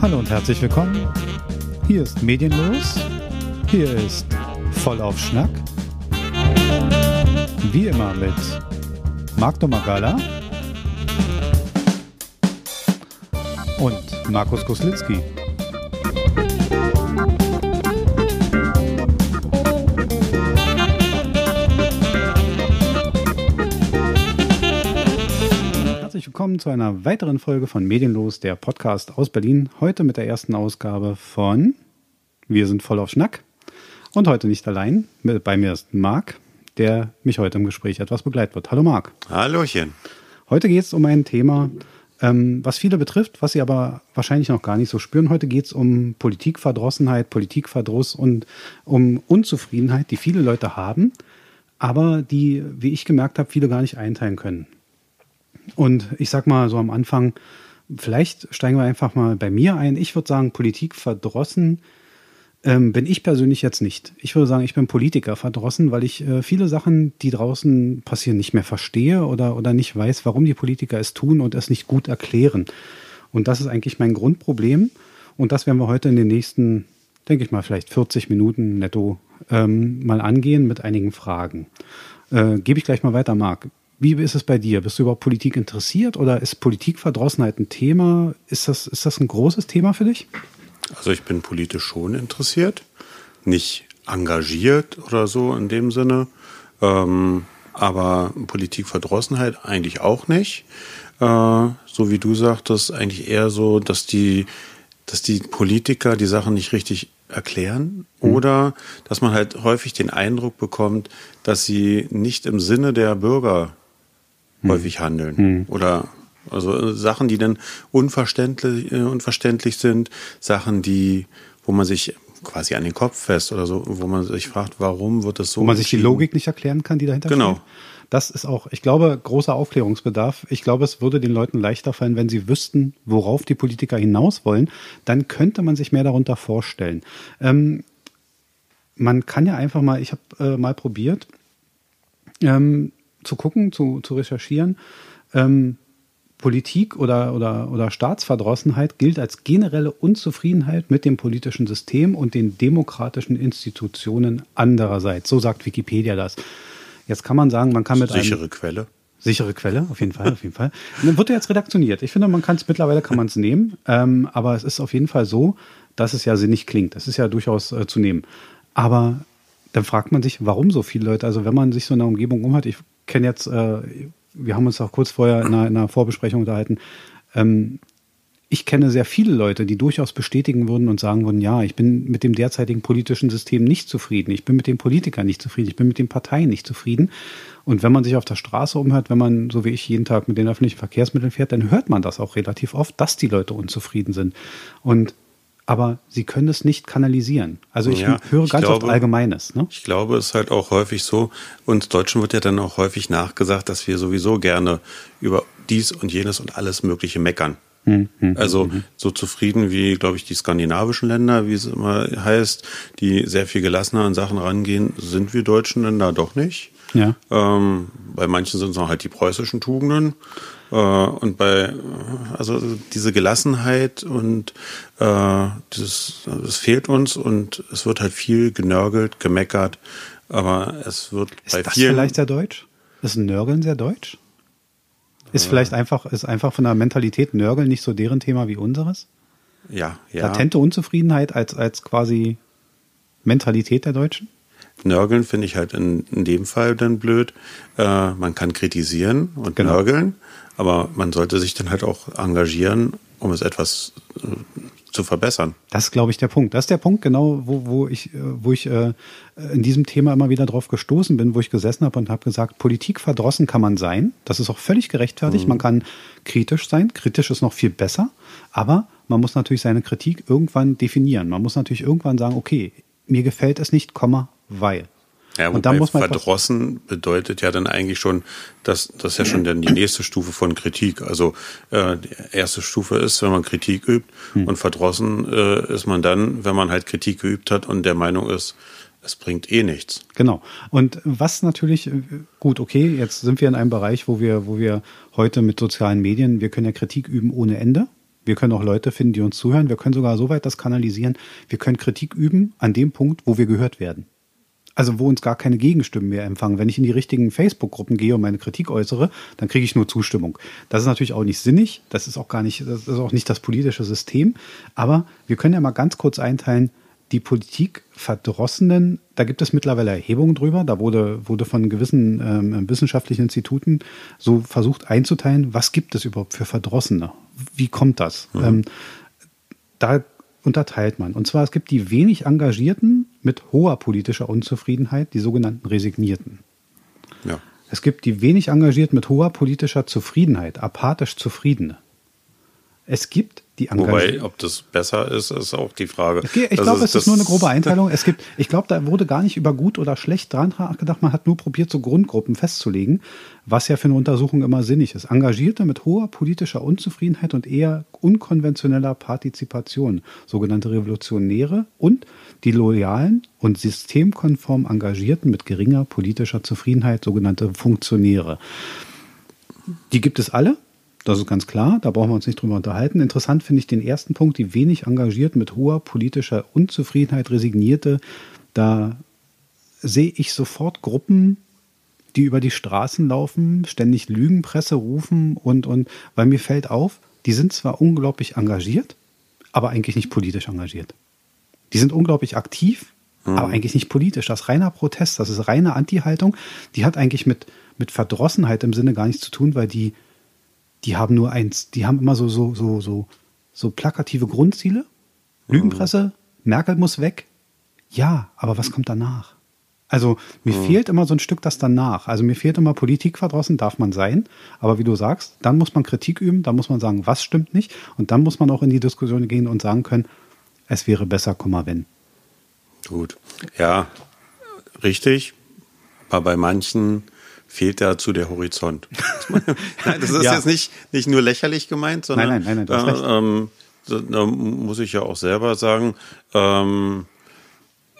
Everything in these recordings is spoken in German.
Hallo und herzlich willkommen. Hier ist Medienlos. Hier ist Voll auf Schnack. Wie immer mit Marc Domagala und Markus Koslitzki. Willkommen zu einer weiteren Folge von Medienlos, der Podcast aus Berlin. Heute mit der ersten Ausgabe von Wir sind voll auf Schnack. Und heute nicht allein. Bei mir ist Marc, der mich heute im Gespräch etwas begleitet wird. Hallo Marc. Hallöchen. Heute geht es um ein Thema, ähm, was viele betrifft, was sie aber wahrscheinlich noch gar nicht so spüren. Heute geht es um Politikverdrossenheit, Politikverdruss und um Unzufriedenheit, die viele Leute haben, aber die, wie ich gemerkt habe, viele gar nicht einteilen können. Und ich sag mal so am Anfang, vielleicht steigen wir einfach mal bei mir ein. Ich würde sagen, Politik verdrossen ähm, bin ich persönlich jetzt nicht. Ich würde sagen, ich bin Politiker verdrossen, weil ich äh, viele Sachen, die draußen passieren, nicht mehr verstehe oder, oder nicht weiß, warum die Politiker es tun und es nicht gut erklären. Und das ist eigentlich mein Grundproblem. Und das werden wir heute in den nächsten, denke ich mal, vielleicht 40 Minuten netto ähm, mal angehen mit einigen Fragen. Äh, Gebe ich gleich mal weiter, Marc. Wie ist es bei dir? Bist du überhaupt Politik interessiert oder ist Politikverdrossenheit ein Thema? Ist das, ist das ein großes Thema für dich? Also ich bin politisch schon interessiert, nicht engagiert oder so in dem Sinne, ähm, aber Politikverdrossenheit eigentlich auch nicht. Äh, so wie du sagtest, eigentlich eher so, dass die, dass die Politiker die Sachen nicht richtig erklären mhm. oder dass man halt häufig den Eindruck bekommt, dass sie nicht im Sinne der Bürger mhm. häufig handeln mhm. oder also äh, Sachen, die dann unverständlich, äh, unverständlich sind, Sachen, die, wo man sich quasi an den Kopf fest oder so, wo man sich fragt, warum wird das so? Wo man sich die Logik nicht erklären kann, die dahinter genau. steht. Genau. Das ist auch, ich glaube, großer Aufklärungsbedarf. Ich glaube, es würde den Leuten leichter fallen, wenn sie wüssten, worauf die Politiker hinaus wollen. Dann könnte man sich mehr darunter vorstellen. Ähm, man kann ja einfach mal, ich habe äh, mal probiert, ähm, zu gucken, zu, zu recherchieren, ähm, Politik oder, oder, oder Staatsverdrossenheit gilt als generelle Unzufriedenheit mit dem politischen System und den demokratischen Institutionen andererseits. So sagt Wikipedia das. Jetzt kann man sagen, man kann mit sichere einem, Quelle. Sichere Quelle, auf jeden Fall, auf jeden Fall. Und dann wird er jetzt redaktioniert. Ich finde, man kann es mittlerweile kann man es nehmen, ähm, aber es ist auf jeden Fall so, dass es ja sinnig klingt. Das ist ja durchaus äh, zu nehmen. Aber dann fragt man sich, warum so viele Leute? Also wenn man sich so in der Umgebung umhört, ich kenne jetzt äh, wir haben uns auch kurz vorher in einer, in einer Vorbesprechung unterhalten. Ähm, ich kenne sehr viele Leute, die durchaus bestätigen würden und sagen würden, ja, ich bin mit dem derzeitigen politischen System nicht zufrieden, ich bin mit den Politikern nicht zufrieden, ich bin mit den Parteien nicht zufrieden. Und wenn man sich auf der Straße umhört, wenn man, so wie ich, jeden Tag mit den öffentlichen Verkehrsmitteln fährt, dann hört man das auch relativ oft, dass die Leute unzufrieden sind. Und aber sie können es nicht kanalisieren. Also ich ja, höre ich ganz glaube, oft Allgemeines. Ne? Ich glaube, es ist halt auch häufig so, uns Deutschen wird ja dann auch häufig nachgesagt, dass wir sowieso gerne über dies und jenes und alles Mögliche meckern. Hm, hm, also hm, hm. so zufrieden wie, glaube ich, die skandinavischen Länder, wie es immer heißt, die sehr viel gelassener an Sachen rangehen, sind wir Deutschen denn da doch nicht. Ja. Ähm, bei manchen sind es noch halt die preußischen Tugenden. Äh, und bei, also diese Gelassenheit und äh, das, das fehlt uns und es wird halt viel genörgelt, gemeckert, aber es wird ist bei das vielen. vielleicht sehr deutsch? Ist Nörgeln sehr deutsch? Ist äh, vielleicht einfach, ist einfach von der Mentalität Nörgeln nicht so deren Thema wie unseres? Ja, ja. Latente Unzufriedenheit als, als quasi Mentalität der Deutschen? Nörgeln finde ich halt in, in dem Fall dann blöd. Äh, man kann kritisieren und genau. nörgeln, aber man sollte sich dann halt auch engagieren, um es etwas äh, zu verbessern. Das ist, glaube ich, der Punkt. Das ist der Punkt, genau, wo, wo ich, äh, wo ich äh, in diesem Thema immer wieder drauf gestoßen bin, wo ich gesessen habe und habe gesagt, Politik verdrossen kann man sein. Das ist auch völlig gerechtfertigt. Mhm. Man kann kritisch sein. Kritisch ist noch viel besser. Aber man muss natürlich seine Kritik irgendwann definieren. Man muss natürlich irgendwann sagen, okay, mir gefällt es nicht, Komma, weil. Ja, und da muss man verdrossen bedeutet ja dann eigentlich schon, dass das ist ja schon dann die nächste Stufe von Kritik. Also äh, die erste Stufe ist, wenn man Kritik übt hm. und verdrossen äh, ist man dann, wenn man halt Kritik geübt hat und der Meinung ist, es bringt eh nichts. Genau. Und was natürlich äh, gut, okay, jetzt sind wir in einem Bereich, wo wir, wo wir heute mit sozialen Medien, wir können ja Kritik üben ohne Ende. Wir können auch Leute finden, die uns zuhören. Wir können sogar so weit das kanalisieren. Wir können Kritik üben an dem Punkt, wo wir gehört werden. Also wo uns gar keine Gegenstimmen mehr empfangen. Wenn ich in die richtigen Facebook-Gruppen gehe und meine Kritik äußere, dann kriege ich nur Zustimmung. Das ist natürlich auch nicht sinnig. Das ist auch gar nicht, das ist auch nicht das politische System. Aber wir können ja mal ganz kurz einteilen, die Politikverdrossenen, da gibt es mittlerweile Erhebungen drüber. Da wurde, wurde von gewissen ähm, wissenschaftlichen Instituten so versucht einzuteilen, was gibt es überhaupt für Verdrossene? Wie kommt das? Mhm. Ähm, da unterteilt man. Und zwar, es gibt die wenig Engagierten mit hoher politischer Unzufriedenheit, die sogenannten Resignierten. Ja. Es gibt die wenig Engagierten mit hoher politischer Zufriedenheit, apathisch Zufriedene. Es gibt die Wobei, ob das besser ist, ist auch die Frage. Okay, ich glaube, es ist nur eine grobe Einteilung. Es gibt, ich glaube, da wurde gar nicht über gut oder schlecht dran gedacht. Man hat nur probiert, so Grundgruppen festzulegen, was ja für eine Untersuchung immer sinnig ist. Engagierte mit hoher politischer Unzufriedenheit und eher unkonventioneller Partizipation, sogenannte Revolutionäre und die loyalen und systemkonform Engagierten mit geringer politischer Zufriedenheit, sogenannte Funktionäre. Die gibt es alle. Das ist ganz klar, da brauchen wir uns nicht drüber unterhalten. Interessant finde ich den ersten Punkt, die wenig engagiert mit hoher politischer Unzufriedenheit resignierte. Da sehe ich sofort Gruppen, die über die Straßen laufen, ständig Lügenpresse rufen und, und, weil mir fällt auf, die sind zwar unglaublich engagiert, aber eigentlich nicht politisch engagiert. Die sind unglaublich aktiv, mhm. aber eigentlich nicht politisch. Das ist reiner Protest, das ist reine Anti-Haltung. Die hat eigentlich mit, mit Verdrossenheit im Sinne gar nichts zu tun, weil die die haben nur eins, die haben immer so, so, so, so, so plakative Grundziele. Lügenpresse, Merkel muss weg. Ja, aber was kommt danach? Also mir mhm. fehlt immer so ein Stück das danach. Also mir fehlt immer Politik verdrossen, darf man sein. Aber wie du sagst, dann muss man Kritik üben, dann muss man sagen, was stimmt nicht. Und dann muss man auch in die Diskussion gehen und sagen können, es wäre besser, wenn. Gut. Ja, richtig. Aber bei manchen fehlt dazu der Horizont. nein, das ist ja. jetzt nicht, nicht nur lächerlich gemeint, sondern nein, nein, nein, nein, äh, ähm, da muss ich ja auch selber sagen, ähm,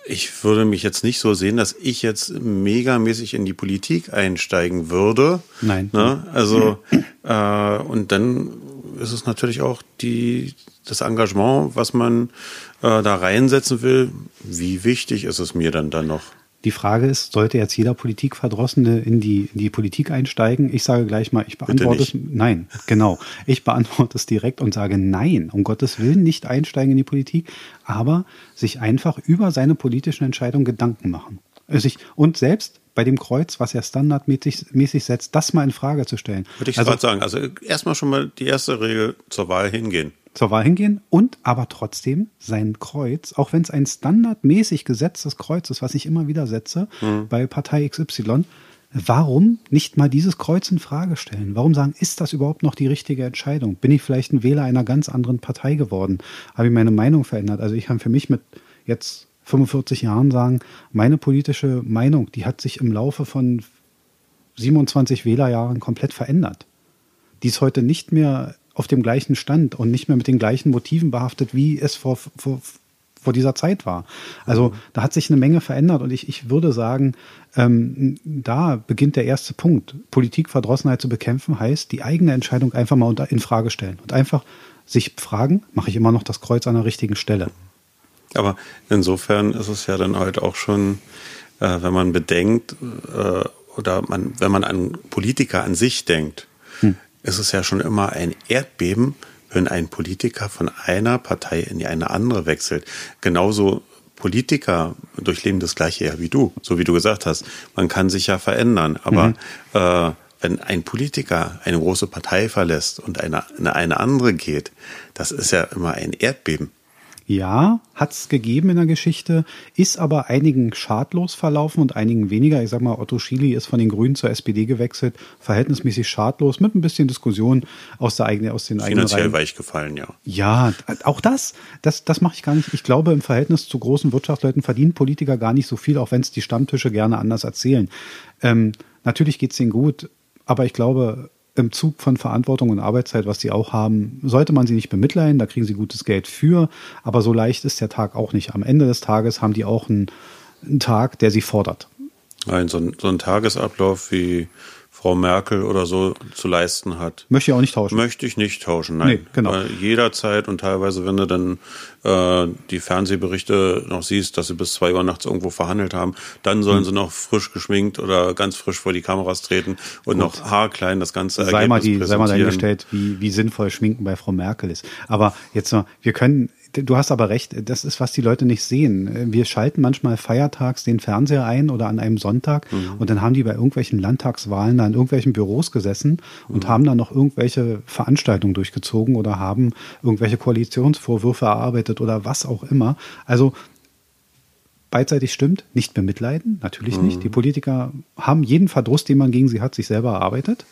ich würde mich jetzt nicht so sehen, dass ich jetzt megamäßig in die Politik einsteigen würde. Nein. Ne? Also äh, und dann ist es natürlich auch die das Engagement, was man äh, da reinsetzen will. Wie wichtig ist es mir dann dann noch? Die Frage ist, sollte jetzt jeder Politikverdrossene in die, in die Politik einsteigen? Ich sage gleich mal, ich beantworte es. Nein, genau. Ich beantworte es direkt und sage nein, um Gottes Willen nicht einsteigen in die Politik, aber sich einfach über seine politischen Entscheidungen Gedanken machen. Sich, und selbst bei dem Kreuz, was er standardmäßig mäßig setzt, das mal in Frage zu stellen. Würde ich also, gerade sagen. Also erstmal schon mal die erste Regel zur Wahl hingehen zur Wahl hingehen und aber trotzdem sein Kreuz, auch wenn es ein standardmäßig gesetztes Kreuz ist, was ich immer wieder setze mhm. bei Partei XY, warum nicht mal dieses Kreuz in Frage stellen? Warum sagen, ist das überhaupt noch die richtige Entscheidung? Bin ich vielleicht ein Wähler einer ganz anderen Partei geworden? Habe ich meine Meinung verändert? Also ich kann für mich mit jetzt 45 Jahren sagen, meine politische Meinung, die hat sich im Laufe von 27 Wählerjahren komplett verändert. Die ist heute nicht mehr auf dem gleichen Stand und nicht mehr mit den gleichen Motiven behaftet, wie es vor, vor, vor dieser Zeit war. Also da hat sich eine Menge verändert und ich, ich würde sagen, ähm, da beginnt der erste Punkt. Politikverdrossenheit zu bekämpfen heißt, die eigene Entscheidung einfach mal in Frage stellen und einfach sich fragen, mache ich immer noch das Kreuz an der richtigen Stelle. Aber insofern ist es ja dann halt auch schon, äh, wenn man bedenkt, äh, oder man, wenn man an Politiker an sich denkt, hm ist es ja schon immer ein Erdbeben, wenn ein Politiker von einer Partei in eine andere wechselt. Genauso Politiker durchleben das gleiche ja wie du, so wie du gesagt hast. Man kann sich ja verändern, aber mhm. äh, wenn ein Politiker eine große Partei verlässt und eine, eine, eine andere geht, das ist ja immer ein Erdbeben. Ja, hat's gegeben in der Geschichte, ist aber einigen schadlos verlaufen und einigen weniger. Ich sag mal, Otto Schily ist von den Grünen zur SPD gewechselt, verhältnismäßig schadlos, mit ein bisschen Diskussion aus, der eigenen, aus den eigenen Finanziell weich gefallen, ja. Ja, auch das, das, das mache ich gar nicht. Ich glaube, im Verhältnis zu großen Wirtschaftsleuten verdienen Politiker gar nicht so viel, auch wenn es die Stammtische gerne anders erzählen. Ähm, natürlich geht's denen gut, aber ich glaube, im Zug von Verantwortung und Arbeitszeit, was sie auch haben, sollte man sie nicht bemitleiden, da kriegen sie gutes Geld für, aber so leicht ist der Tag auch nicht. Am Ende des Tages haben die auch einen, einen Tag, der sie fordert. Nein, so ein, so ein Tagesablauf wie Frau Merkel oder so zu leisten hat. Möchte ich auch nicht tauschen. Möchte ich nicht tauschen, nein. Nee, genau. Weil jederzeit und teilweise, wenn du dann äh, die Fernsehberichte noch siehst, dass sie bis zwei Uhr nachts irgendwo verhandelt haben, dann sollen mhm. sie noch frisch geschminkt oder ganz frisch vor die Kameras treten und Gut. noch haarklein das ganze sei Ergebnis mal die, Sei mal dahingestellt, wie, wie sinnvoll Schminken bei Frau Merkel ist. Aber jetzt noch, wir können du hast aber recht, das ist, was die Leute nicht sehen. Wir schalten manchmal feiertags den Fernseher ein oder an einem Sonntag mhm. und dann haben die bei irgendwelchen Landtagswahlen da in irgendwelchen Büros gesessen und mhm. haben dann noch irgendwelche Veranstaltungen durchgezogen oder haben irgendwelche Koalitionsvorwürfe erarbeitet oder was auch immer. Also beidseitig stimmt, nicht bemitleiden, natürlich mhm. nicht. Die Politiker haben jeden Verdruss, den man gegen sie hat, sich selber erarbeitet.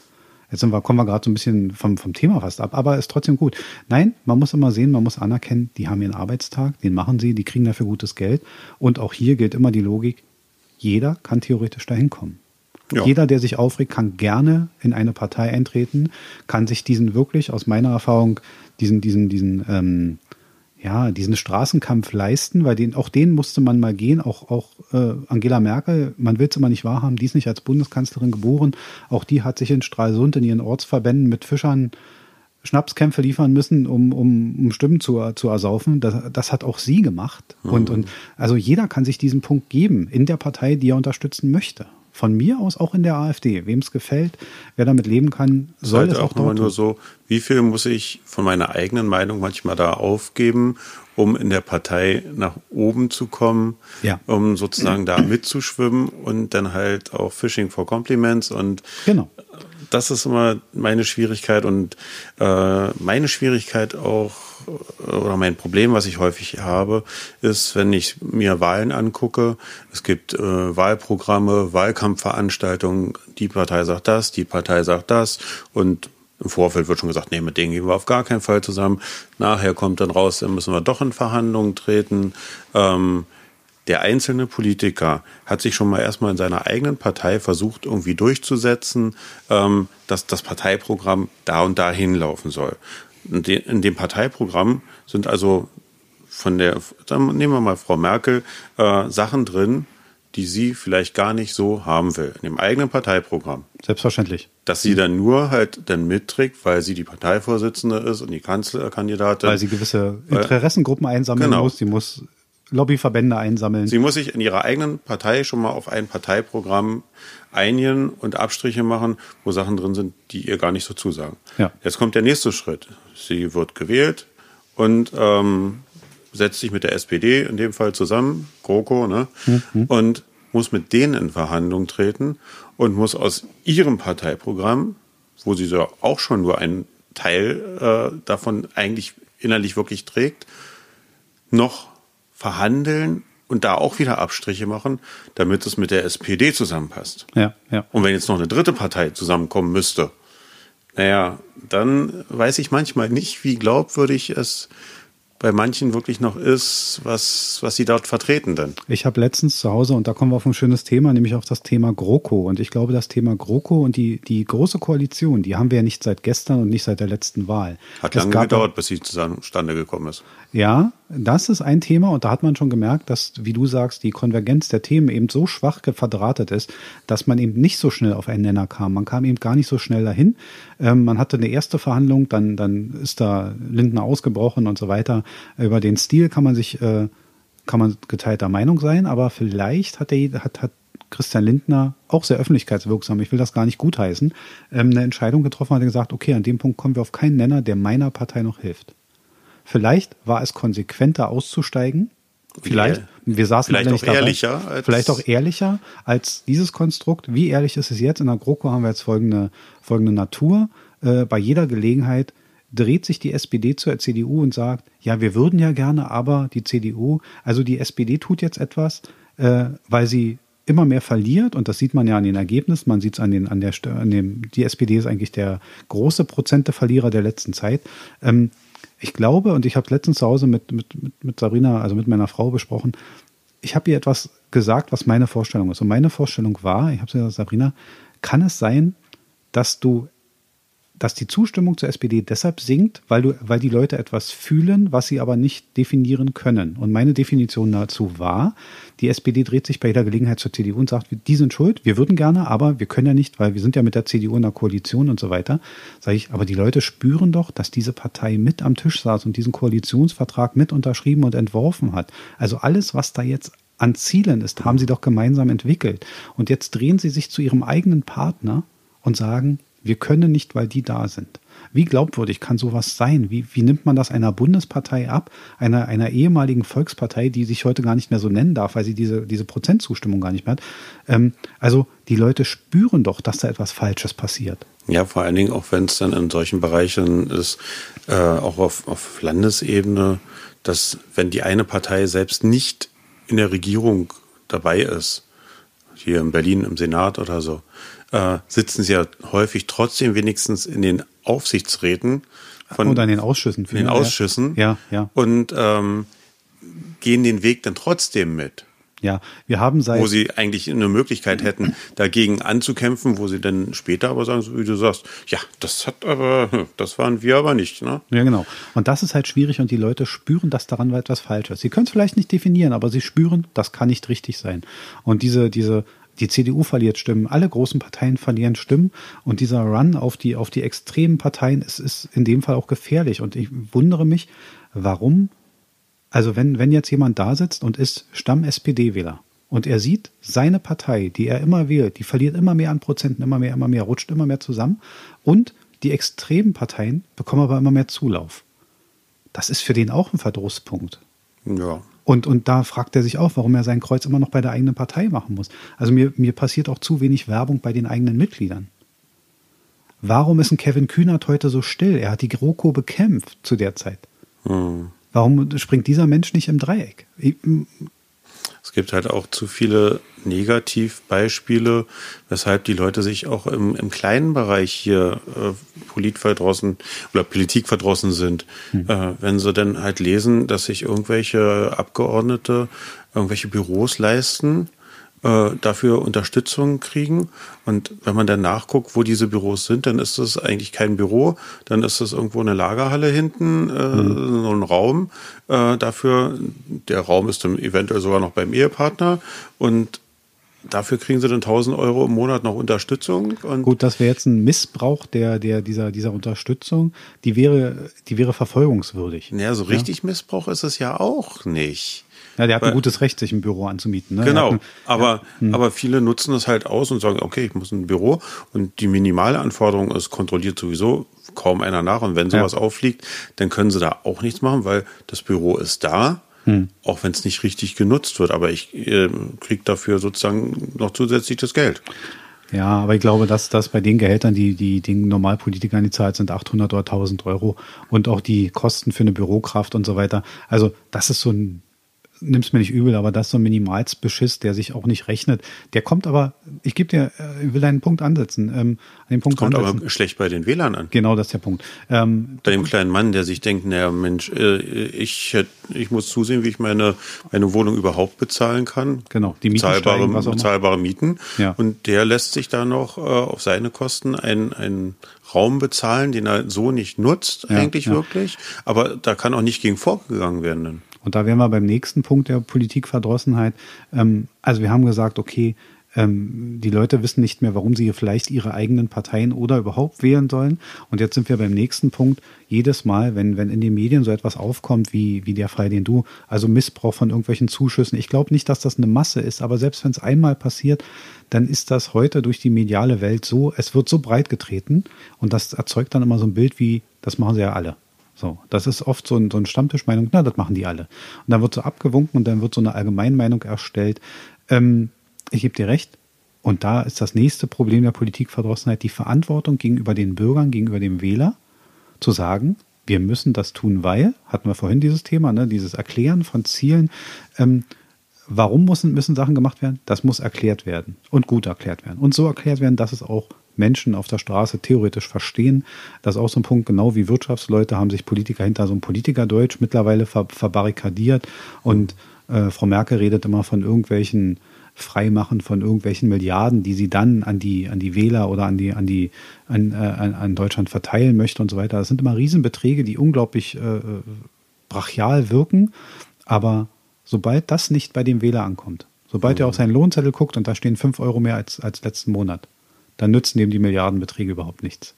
Jetzt sind wir, kommen wir gerade so ein bisschen vom, vom Thema fast ab, aber ist trotzdem gut. Nein, man muss immer sehen, man muss anerkennen, die haben ihren Arbeitstag, den machen sie, die kriegen dafür gutes Geld. Und auch hier gilt immer die Logik, jeder kann theoretisch dahin kommen. Ja. Jeder, der sich aufregt, kann gerne in eine Partei eintreten, kann sich diesen wirklich, aus meiner Erfahrung, diesen, diesen, diesen ähm, ja, diesen Straßenkampf leisten, weil den, auch den musste man mal gehen, auch, auch äh, Angela Merkel, man will es immer nicht wahrhaben, die ist nicht als Bundeskanzlerin geboren, auch die hat sich in Stralsund in ihren Ortsverbänden mit Fischern Schnapskämpfe liefern müssen, um, um, um Stimmen zu, zu ersaufen. Das, das hat auch sie gemacht. Mhm. Und, und also jeder kann sich diesen Punkt geben in der Partei, die er unterstützen möchte von mir aus auch in der AfD. Wem es gefällt, wer damit leben kann, soll halt es auch, auch dort. nur so, wie viel muss ich von meiner eigenen Meinung manchmal da aufgeben, um in der Partei nach oben zu kommen, ja. um sozusagen da mitzuschwimmen und dann halt auch Fishing for Compliments und genau. das ist immer meine Schwierigkeit und äh, meine Schwierigkeit auch oder mein Problem, was ich häufig habe, ist, wenn ich mir Wahlen angucke, es gibt äh, Wahlprogramme, Wahlkampfveranstaltungen, die Partei sagt das, die Partei sagt das und im Vorfeld wird schon gesagt, nee, mit denen gehen wir auf gar keinen Fall zusammen. Nachher kommt dann raus, dann müssen wir doch in Verhandlungen treten. Ähm, der einzelne Politiker hat sich schon mal erstmal in seiner eigenen Partei versucht, irgendwie durchzusetzen, ähm, dass das Parteiprogramm da und da hinlaufen soll. In dem Parteiprogramm sind also von der, dann nehmen wir mal Frau Merkel, äh, Sachen drin, die sie vielleicht gar nicht so haben will, in dem eigenen Parteiprogramm. Selbstverständlich. Dass sie dann nur halt dann mitträgt, weil sie die Parteivorsitzende ist und die Kanzlerkandidatin. Weil sie gewisse Interessengruppen einsammeln genau. muss. Sie muss Lobbyverbände einsammeln. Sie muss sich in ihrer eigenen Partei schon mal auf ein Parteiprogramm einigen und Abstriche machen, wo Sachen drin sind, die ihr gar nicht so zusagen. Ja. Jetzt kommt der nächste Schritt. Sie wird gewählt und ähm, setzt sich mit der SPD in dem Fall zusammen, GroKo, ne? Mhm. und muss mit denen in Verhandlungen treten und muss aus ihrem Parteiprogramm, wo sie so auch schon nur einen Teil äh, davon eigentlich innerlich wirklich trägt, noch verhandeln und da auch wieder Abstriche machen, damit es mit der SPD zusammenpasst. Ja, ja. Und wenn jetzt noch eine dritte Partei zusammenkommen müsste, naja, dann weiß ich manchmal nicht, wie glaubwürdig es bei manchen wirklich noch ist, was, was sie dort vertreten denn. Ich habe letztens zu Hause, und da kommen wir auf ein schönes Thema, nämlich auf das Thema GroKo. Und ich glaube, das Thema GroKo und die, die große Koalition, die haben wir ja nicht seit gestern und nicht seit der letzten Wahl. Hat lange gedauert, bis sie zustande gekommen ist. Ja, das ist ein Thema und da hat man schon gemerkt, dass, wie du sagst, die Konvergenz der Themen eben so schwach verdrahtet ist, dass man eben nicht so schnell auf einen Nenner kam. Man kam eben gar nicht so schnell dahin. Ähm, man hatte eine erste Verhandlung, dann, dann ist da Lindner ausgebrochen und so weiter. Über den Stil kann man sich, äh, kann man geteilter Meinung sein, aber vielleicht hat der, hat, hat Christian Lindner, auch sehr öffentlichkeitswirksam, ich will das gar nicht gutheißen, ähm, eine Entscheidung getroffen hat und gesagt, okay, an dem Punkt kommen wir auf keinen Nenner, der meiner Partei noch hilft. Vielleicht war es konsequenter auszusteigen. Vielleicht, wir saßen vielleicht auch ehrlicher. Als vielleicht auch ehrlicher als dieses Konstrukt. Wie ehrlich ist es jetzt? In der GroKo haben wir jetzt folgende, folgende Natur. Äh, bei jeder Gelegenheit dreht sich die SPD zur CDU und sagt, ja, wir würden ja gerne, aber die CDU, also die SPD tut jetzt etwas, äh, weil sie immer mehr verliert und das sieht man ja an den Ergebnissen, man sieht es an den, an der, an dem, die SPD ist eigentlich der große Prozente-Verlierer der letzten Zeit. Ähm, ich glaube, und ich habe letztens zu Hause mit, mit, mit, Sabrina, also mit meiner Frau besprochen, ich habe ihr etwas gesagt, was meine Vorstellung ist. Und meine Vorstellung war, ich habe gesagt, Sabrina, kann es sein, dass du dass die Zustimmung zur SPD deshalb sinkt, weil, du, weil die Leute etwas fühlen, was sie aber nicht definieren können. Und meine Definition dazu war, die SPD dreht sich bei jeder Gelegenheit zur CDU und sagt, die sind schuld, wir würden gerne, aber wir können ja nicht, weil wir sind ja mit der CDU in der Koalition und so weiter. Sage ich, aber die Leute spüren doch, dass diese Partei mit am Tisch saß und diesen Koalitionsvertrag mit unterschrieben und entworfen hat. Also alles, was da jetzt an Zielen ist, haben sie doch gemeinsam entwickelt. Und jetzt drehen sie sich zu ihrem eigenen Partner und sagen, wir können nicht, weil die da sind. Wie glaubwürdig kann sowas sein? Wie, wie nimmt man das einer Bundespartei ab, einer, einer ehemaligen Volkspartei, die sich heute gar nicht mehr so nennen darf, weil sie diese, diese Prozentzustimmung gar nicht mehr hat? Ähm, also die Leute spüren doch, dass da etwas Falsches passiert. Ja, vor allen Dingen auch, wenn es dann in solchen Bereichen ist, äh, auch auf, auf Landesebene, dass wenn die eine Partei selbst nicht in der Regierung dabei ist, hier in Berlin im Senat oder so, äh, sitzen sie ja häufig trotzdem wenigstens in den Aufsichtsräten von oder in den Ausschüssen. In den Ausschüssen. Ja, ja. Und ähm, gehen den Weg dann trotzdem mit. Ja, wir haben seit. Wo sie eigentlich eine Möglichkeit hätten, dagegen anzukämpfen, wo sie dann später aber sagen, so wie du sagst, ja, das hat aber, das waren wir aber nicht, ne? Ja, genau. Und das ist halt schwierig und die Leute spüren, dass daran etwas falsch ist. Sie können es vielleicht nicht definieren, aber sie spüren, das kann nicht richtig sein. Und diese, diese die CDU verliert Stimmen, alle großen Parteien verlieren Stimmen und dieser Run auf die, auf die extremen Parteien ist, ist in dem Fall auch gefährlich. Und ich wundere mich, warum, also wenn, wenn jetzt jemand da sitzt und ist Stamm-SPD-Wähler und er sieht, seine Partei, die er immer wählt, die verliert immer mehr an Prozenten, immer mehr, immer mehr, rutscht immer mehr zusammen und die extremen Parteien bekommen aber immer mehr Zulauf. Das ist für den auch ein Verdrusspunkt. Ja. Und, und da fragt er sich auch, warum er sein Kreuz immer noch bei der eigenen Partei machen muss. Also mir, mir passiert auch zu wenig Werbung bei den eigenen Mitgliedern. Warum ist ein Kevin Kühnert heute so still? Er hat die GroKo bekämpft zu der Zeit. Hm. Warum springt dieser Mensch nicht im Dreieck? Es gibt halt auch zu viele Negativbeispiele, weshalb die Leute sich auch im, im kleinen Bereich hier äh, politverdrossen oder politikverdrossen sind. Hm. Äh, wenn sie dann halt lesen, dass sich irgendwelche Abgeordnete irgendwelche Büros leisten, äh, dafür Unterstützung kriegen. Und wenn man dann nachguckt, wo diese Büros sind, dann ist das eigentlich kein Büro, dann ist das irgendwo eine Lagerhalle hinten, äh, mhm. so ein Raum. Äh, dafür, der Raum ist dann eventuell sogar noch beim Ehepartner und Dafür kriegen sie dann 1000 Euro im Monat noch Unterstützung. Gut, das wäre jetzt ein Missbrauch der, der, dieser, dieser Unterstützung. Die wäre, die wäre verfolgungswürdig. Naja, so richtig ja? Missbrauch ist es ja auch nicht. Ja, der hat Weil, ein gutes Recht, sich ein Büro anzumieten. Ne? Genau, ein, aber, ja, hm. aber viele nutzen das halt aus und sagen, okay, ich muss ein Büro und die minimale Anforderung ist, kontrolliert sowieso kaum einer nach und wenn sowas ja. auffliegt, dann können sie da auch nichts machen, weil das Büro ist da, hm. auch wenn es nicht richtig genutzt wird, aber ich äh, kriege dafür sozusagen noch zusätzlich das Geld. Ja, aber ich glaube, dass das bei den Gehältern, die, die den Normalpolitikern die zahlt, sind 800 oder 1000 Euro und auch die Kosten für eine Bürokraft und so weiter. Also das ist so ein nimm's mir nicht übel, aber das ist so ein Minimalsbeschiss, der sich auch nicht rechnet. Der kommt aber, ich gebe dir, ich äh, will einen Punkt ansetzen. Ähm, an den Punkt kommt ansetzen. aber schlecht bei den Wählern an. Genau, das ist der Punkt. Ähm, bei dem kleinen Mann, der sich denkt, naja, Mensch, äh, ich, ich muss zusehen, wie ich meine, meine Wohnung überhaupt bezahlen kann. Genau, die Mieten bezahlbare, steigen, bezahlbare Mieten. Ja. Und der lässt sich da noch äh, auf seine Kosten einen, einen Raum bezahlen, den er so nicht nutzt, ja, eigentlich ja. wirklich. Aber da kann auch nicht gegen vorgegangen werden. Dann. Und da wären wir beim nächsten Punkt der Politikverdrossenheit. Ähm, also wir haben gesagt, okay, ähm, die Leute wissen nicht mehr, warum sie vielleicht ihre eigenen Parteien oder überhaupt wählen sollen. Und jetzt sind wir beim nächsten Punkt. Jedes Mal, wenn, wenn in den Medien so etwas aufkommt, wie, wie der Fall, den du, also Missbrauch von irgendwelchen Zuschüssen. Ich glaube nicht, dass das eine Masse ist, aber selbst wenn es einmal passiert, dann ist das heute durch die mediale Welt so, es wird so breit getreten und das erzeugt dann immer so ein Bild wie, das machen sie ja alle. So, das ist oft so, ein, so eine Stammtischmeinung, na, das machen die alle. Und dann wird so abgewunken und dann wird so eine Allgemeinmeinung erstellt. Ähm, ich gebe dir recht. Und da ist das nächste Problem der Politikverdrossenheit die Verantwortung gegenüber den Bürgern, gegenüber dem Wähler, zu sagen, wir müssen das tun, weil, hatten wir vorhin dieses Thema, ne, dieses Erklären von Zielen. Ähm, warum müssen, müssen Sachen gemacht werden? Das muss erklärt werden und gut erklärt werden. Und so erklärt werden, dass es auch Menschen auf der Straße theoretisch verstehen. Das ist auch so ein Punkt, genau wie Wirtschaftsleute haben sich Politiker hinter so einem Politikerdeutsch mittlerweile ver verbarrikadiert. Und äh, Frau Merkel redet immer von irgendwelchen freimachen von irgendwelchen Milliarden, die sie dann an die, an die Wähler oder an die, an die, an, äh, an Deutschland verteilen möchte und so weiter. Das sind immer Riesenbeträge, die unglaublich äh, brachial wirken, aber sobald das nicht bei dem Wähler ankommt, sobald mhm. er auf seinen Lohnzettel guckt und da stehen fünf Euro mehr als, als letzten Monat, dann nützen dem die Milliardenbeträge überhaupt nichts.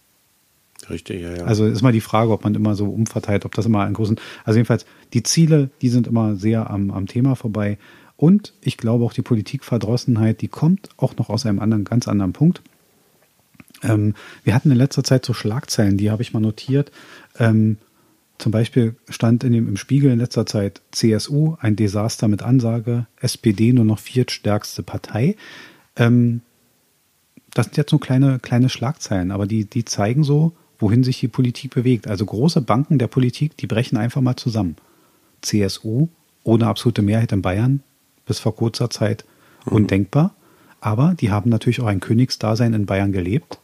Richtig, ja, ja. Also ist mal die Frage, ob man immer so umverteilt, ob das immer einen großen. Also jedenfalls, die Ziele, die sind immer sehr am, am Thema vorbei. Und ich glaube auch die Politikverdrossenheit, die kommt auch noch aus einem anderen, ganz anderen Punkt. Ähm, wir hatten in letzter Zeit so Schlagzeilen, die habe ich mal notiert. Ähm, zum Beispiel stand in dem, im Spiegel in letzter Zeit CSU, ein Desaster mit Ansage, SPD nur noch viertstärkste Partei. Ähm, das sind jetzt so kleine, kleine Schlagzeilen, aber die, die zeigen so, wohin sich die Politik bewegt. Also große Banken der Politik, die brechen einfach mal zusammen. CSU ohne absolute Mehrheit in Bayern bis vor kurzer Zeit mhm. undenkbar. Aber die haben natürlich auch ein Königsdasein in Bayern gelebt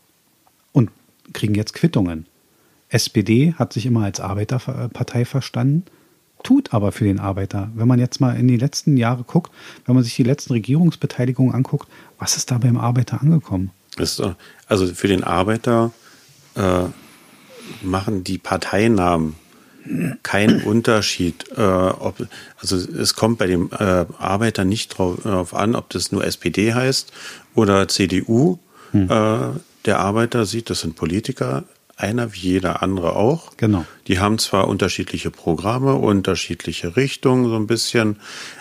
und kriegen jetzt Quittungen. SPD hat sich immer als Arbeiterpartei verstanden, tut aber für den Arbeiter. Wenn man jetzt mal in die letzten Jahre guckt, wenn man sich die letzten Regierungsbeteiligungen anguckt, was ist da beim Arbeiter angekommen? also für den Arbeiter äh, machen die Parteinamen keinen Unterschied. Äh, ob, also es kommt bei dem äh, Arbeiter nicht darauf an, ob das nur SPD heißt oder CDU. Hm. Äh, der Arbeiter sieht, das sind Politiker, einer wie jeder andere auch. Genau. Die haben zwar unterschiedliche Programme, unterschiedliche Richtungen so ein bisschen,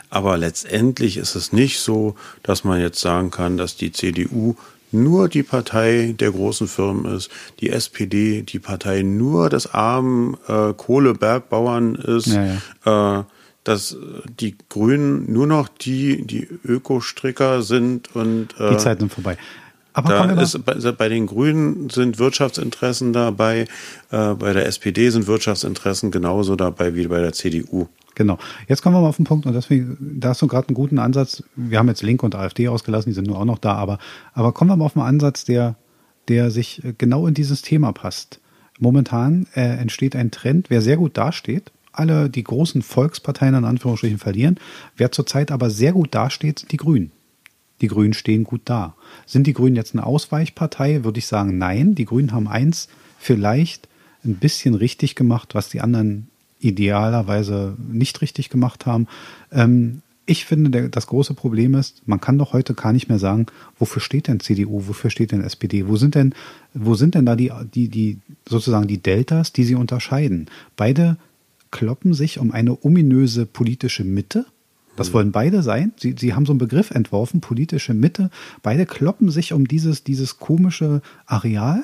aber letztendlich ist es nicht so, dass man jetzt sagen kann, dass die CDU nur die Partei der großen Firmen ist, die SPD die Partei nur des armen äh, Kohlebergbauern ist, ja, ja. Äh, dass die Grünen nur noch die, die Ökostricker sind und äh, die Zeiten sind vorbei. Aber da ist, bei, bei, den Grünen sind Wirtschaftsinteressen dabei, äh, bei der SPD sind Wirtschaftsinteressen genauso dabei wie bei der CDU. Genau. Jetzt kommen wir mal auf den Punkt und deswegen, da hast du gerade einen guten Ansatz. Wir haben jetzt Link und AfD ausgelassen, die sind nur auch noch da, aber, aber kommen wir mal auf einen Ansatz, der, der sich äh, genau in dieses Thema passt. Momentan äh, entsteht ein Trend, wer sehr gut dasteht, alle die großen Volksparteien in Anführungsstrichen verlieren, wer zurzeit aber sehr gut dasteht, sind die Grünen. Die Grünen stehen gut da. Sind die Grünen jetzt eine Ausweichpartei? Würde ich sagen, nein. Die Grünen haben eins vielleicht ein bisschen richtig gemacht, was die anderen idealerweise nicht richtig gemacht haben. Ähm, ich finde, der, das große Problem ist, man kann doch heute gar nicht mehr sagen, wofür steht denn CDU, wofür steht denn SPD, wo sind denn, wo sind denn da die, die, die, sozusagen die Deltas, die sie unterscheiden? Beide kloppen sich um eine ominöse politische Mitte. Das wollen beide sein. Sie, sie haben so einen Begriff entworfen, politische Mitte. Beide kloppen sich um dieses, dieses komische Areal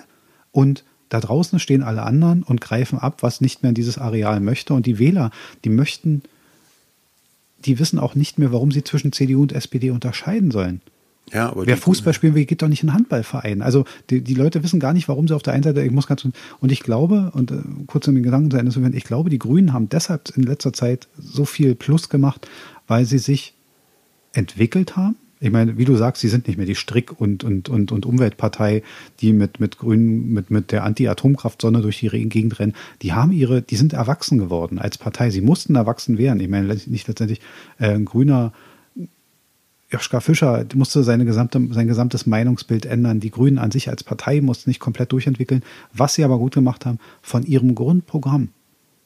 und da draußen stehen alle anderen und greifen ab, was nicht mehr in dieses Areal möchte. Und die Wähler, die möchten, die wissen auch nicht mehr, warum sie zwischen CDU und SPD unterscheiden sollen. Ja, Wer Fußball spielen will, geht doch nicht in einen Handballverein. Also die, die Leute wissen gar nicht, warum sie auf der einen Seite, ich muss ganz und ich glaube, und äh, kurz um den Gedanken zu Ende zu werden, ich glaube, die Grünen haben deshalb in letzter Zeit so viel Plus gemacht, weil sie sich entwickelt haben, ich meine, wie du sagst, sie sind nicht mehr die Strick- und, und, und, und Umweltpartei, die mit, mit Grünen, mit, mit der Anti-Atomkraft-Sonne durch die Gegend rennen. Die haben ihre, die sind erwachsen geworden als Partei. Sie mussten erwachsen werden. Ich meine, nicht letztendlich äh, ein grüner Joschka Fischer musste seine gesamte, sein gesamtes Meinungsbild ändern. Die Grünen an sich als Partei mussten nicht komplett durchentwickeln. Was sie aber gut gemacht haben, von ihrem Grundprogramm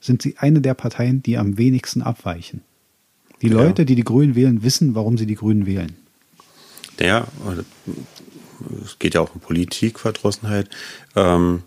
sind sie eine der Parteien, die am wenigsten abweichen. Die ja. Leute, die die Grünen wählen, wissen, warum sie die Grünen wählen. Ja, es geht ja auch um Politikverdrossenheit. Ähm,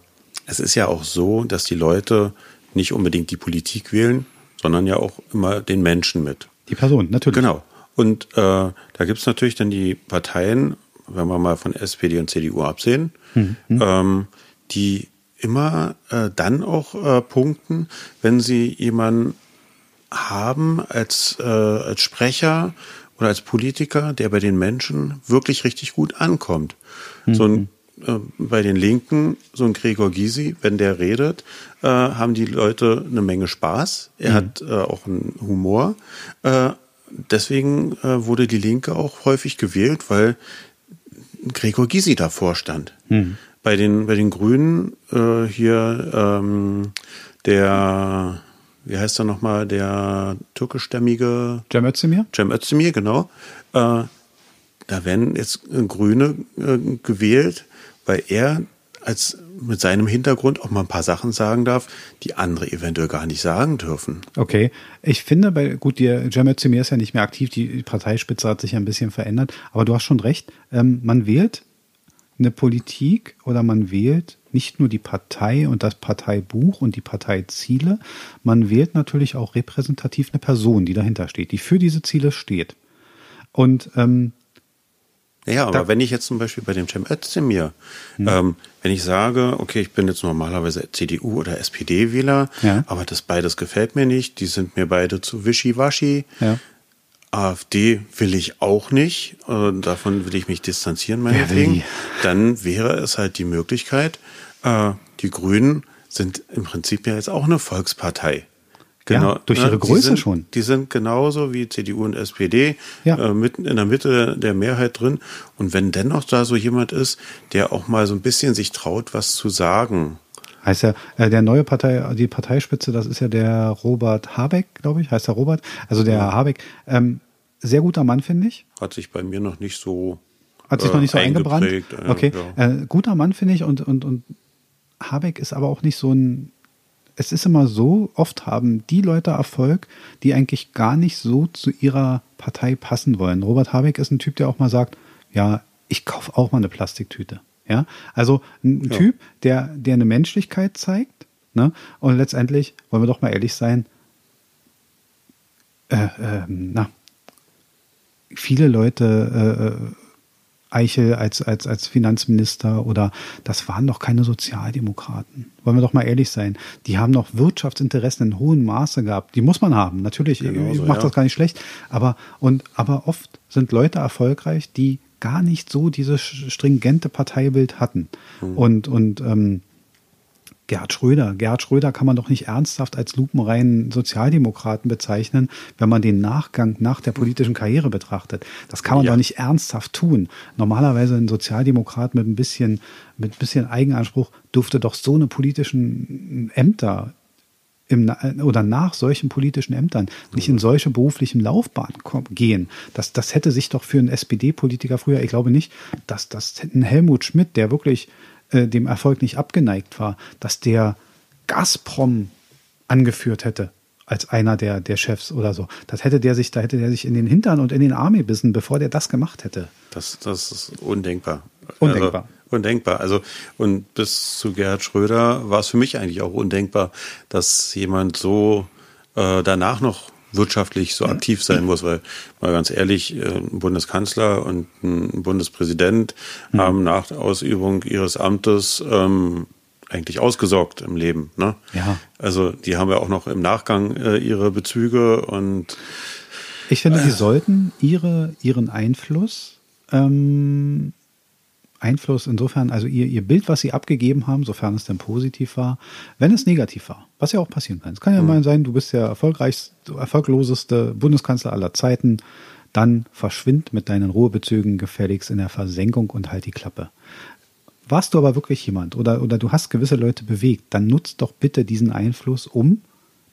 es ist ja auch so, dass die Leute nicht unbedingt die Politik wählen, sondern ja auch immer den Menschen mit. Die Person, natürlich. Genau. Und äh, da gibt es natürlich dann die Parteien, wenn wir mal von SPD und CDU absehen, mhm. ähm, die immer äh, dann auch äh, punkten, wenn sie jemanden haben als, äh, als Sprecher oder als Politiker, der bei den Menschen wirklich richtig gut ankommt. Mhm. So ein äh, bei den Linken, so ein Gregor Gysi, wenn der redet, äh, haben die Leute eine Menge Spaß. Er mhm. hat äh, auch einen Humor. Äh, deswegen äh, wurde die Linke auch häufig gewählt, weil Gregor Gysi davor stand. Mhm. Bei den, bei den Grünen äh, hier ähm, der wie heißt er nochmal, der türkischstämmige Cem Özdemir? Cem Özdemir, genau. Äh, da werden jetzt Grüne äh, gewählt, weil er als mit seinem Hintergrund auch mal ein paar Sachen sagen darf, die andere eventuell gar nicht sagen dürfen. Okay, ich finde, bei gut, die Cem Özdemir ist ja nicht mehr aktiv, die Parteispitze hat sich ein bisschen verändert, aber du hast schon recht, ähm, man wählt eine Politik oder man wählt nicht nur die Partei und das Parteibuch und die Parteiziele, man wählt natürlich auch repräsentativ eine Person, die dahinter steht, die für diese Ziele steht. Und ähm, ja, aber da, wenn ich jetzt zum Beispiel bei dem Cem Özdemir, hm. ähm, wenn ich sage, okay, ich bin jetzt normalerweise CDU oder SPD-Wähler, ja. aber das beides gefällt mir nicht, die sind mir beide zu wischiwaschi. Ja. AfD will ich auch nicht, äh, davon will ich mich distanzieren, meinetwegen. Dann wäre es halt die Möglichkeit, äh, die Grünen sind im Prinzip ja jetzt auch eine Volkspartei. Genau, ja, durch ihre ne, Größe sind, schon. Die sind genauso wie CDU und SPD ja. äh, mitten in der Mitte der Mehrheit drin. Und wenn dennoch da so jemand ist, der auch mal so ein bisschen sich traut, was zu sagen. Heißt ja, äh, der neue Partei, die Parteispitze, das ist ja der Robert Habeck, glaube ich, heißt der Robert. Also der ja. Habeck, ähm, sehr guter Mann, finde ich. Hat sich bei mir noch nicht so hat sich noch nicht so äh, eingebrannt. Okay, ja. äh, guter Mann finde ich und und und Habeck ist aber auch nicht so ein es ist immer so, oft haben die Leute Erfolg, die eigentlich gar nicht so zu ihrer Partei passen wollen. Robert Habeck ist ein Typ, der auch mal sagt, ja, ich kaufe auch mal eine Plastiktüte. Ja, also ein ja. Typ, der, der eine Menschlichkeit zeigt, ne? Und letztendlich, wollen wir doch mal ehrlich sein, äh, äh, na, viele Leute äh, äh Eichel als, als, als Finanzminister oder das waren doch keine Sozialdemokraten. Wollen wir doch mal ehrlich sein. Die haben noch Wirtschaftsinteressen in hohem Maße gehabt. Die muss man haben. Natürlich genau so, macht ja. das gar nicht schlecht. Aber, und, aber oft sind Leute erfolgreich, die gar nicht so dieses stringente Parteibild hatten. Mhm. Und, und ähm, Gerhard Schröder. Gerhard Schröder kann man doch nicht ernsthaft als lupenreinen Sozialdemokraten bezeichnen, wenn man den Nachgang nach der politischen Karriere betrachtet. Das kann man ja. doch nicht ernsthaft tun. Normalerweise ein Sozialdemokrat mit ein bisschen, mit ein bisschen Eigenanspruch dürfte doch so eine politischen Ämter im, oder nach solchen politischen Ämtern nicht in solche beruflichen Laufbahnen gehen. Das, das hätte sich doch für einen SPD-Politiker früher, ich glaube nicht, dass das ein Helmut Schmidt, der wirklich äh, dem Erfolg nicht abgeneigt war, dass der Gazprom angeführt hätte als einer der, der Chefs oder so. Das hätte der sich, da hätte der sich in den Hintern und in den Arm gebissen, bevor der das gemacht hätte. Das, das ist undenkbar. Undenkbar. Also, undenkbar. Also, und bis zu Gerhard Schröder war es für mich eigentlich auch undenkbar, dass jemand so äh, danach noch wirtschaftlich so aktiv sein muss, weil mal ganz ehrlich, äh, ein Bundeskanzler und ein Bundespräsident mhm. haben nach Ausübung ihres Amtes ähm, eigentlich ausgesorgt im Leben. Ne? Ja. Also die haben ja auch noch im Nachgang äh, ihre Bezüge und ich finde, die sollten ihre, ihren Einfluss ähm, Einfluss insofern, also ihr, ihr Bild, was sie abgegeben haben, sofern es denn positiv war, wenn es negativ war, was ja auch passieren kann. Es kann ja mhm. mal sein, du bist der erfolgreichste, erfolgloseste Bundeskanzler aller Zeiten, dann verschwind mit deinen Ruhebezügen gefälligst in der Versenkung und halt die Klappe. Warst du aber wirklich jemand oder, oder du hast gewisse Leute bewegt, dann nutzt doch bitte diesen Einfluss, um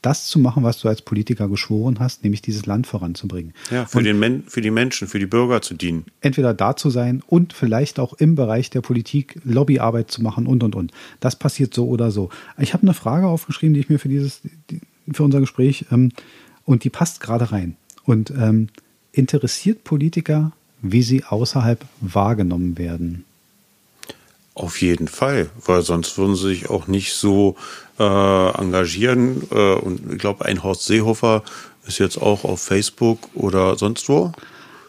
das zu machen, was du als Politiker geschworen hast, nämlich dieses Land voranzubringen. Ja, für, den Men für die Menschen, für die Bürger zu dienen. Entweder da zu sein und vielleicht auch im Bereich der Politik Lobbyarbeit zu machen und, und, und. Das passiert so oder so. Ich habe eine Frage aufgeschrieben, die ich mir für dieses, für unser Gespräch, ähm, und die passt gerade rein. Und ähm, interessiert Politiker, wie sie außerhalb wahrgenommen werden? Auf jeden Fall, weil sonst würden sie sich auch nicht so äh, engagieren. Äh, und ich glaube, ein Horst Seehofer ist jetzt auch auf Facebook oder sonst wo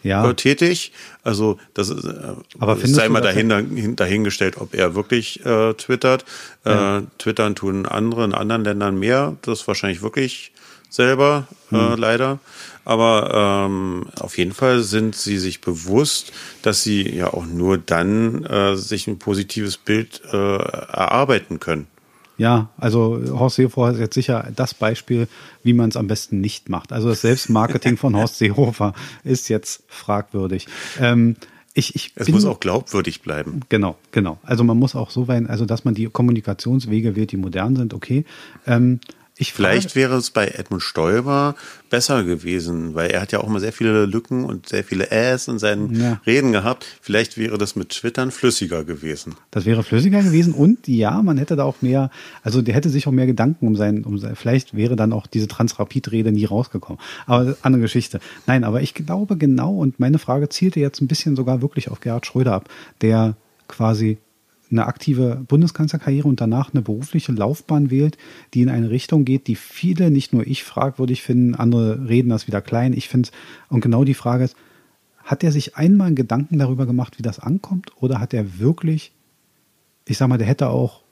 ja. Äh, tätig. Also das ist, äh, Aber sei mal dahin, dahingestellt, ob er wirklich äh, twittert. Ja. Äh, twittern tun andere in anderen Ländern mehr. Das ist wahrscheinlich wirklich selber, äh, hm. leider. Aber ähm, auf jeden Fall sind sie sich bewusst, dass sie ja auch nur dann äh, sich ein positives Bild äh, erarbeiten können. Ja, also Horst Seehofer ist jetzt sicher das Beispiel, wie man es am besten nicht macht. Also das Selbstmarketing von Horst Seehofer ist jetzt fragwürdig. Ähm, ich, ich es bin, muss auch glaubwürdig bleiben. Genau, genau. Also man muss auch so weit, also dass man die Kommunikationswege wählt, die modern sind, okay. Ähm, Ich Vielleicht wäre es bei Edmund Stoiber besser gewesen, weil er hat ja auch immer sehr viele Lücken und sehr viele Äs in seinen ja. Reden gehabt. Vielleicht wäre das mit Twittern flüssiger gewesen. Das wäre flüssiger gewesen und ja, man hätte da auch mehr, also der hätte sich auch mehr Gedanken um sein, um sein vielleicht wäre dann auch diese Transrapid-Rede nie rausgekommen. Aber andere Geschichte. Nein, aber ich glaube genau und meine Frage zielte jetzt ein bisschen sogar wirklich auf Gerhard Schröder ab, der quasi eine aktive Bundeskanzlerkarriere und danach eine berufliche Laufbahn wählt, die in eine Richtung geht, die viele, nicht nur ich, fragwürdig finden, andere reden das wieder klein. Ich finde und genau die Frage ist, hat er sich einmal Gedanken darüber gemacht, wie das ankommt, oder hat er wirklich, ich sag mal, der hätte auch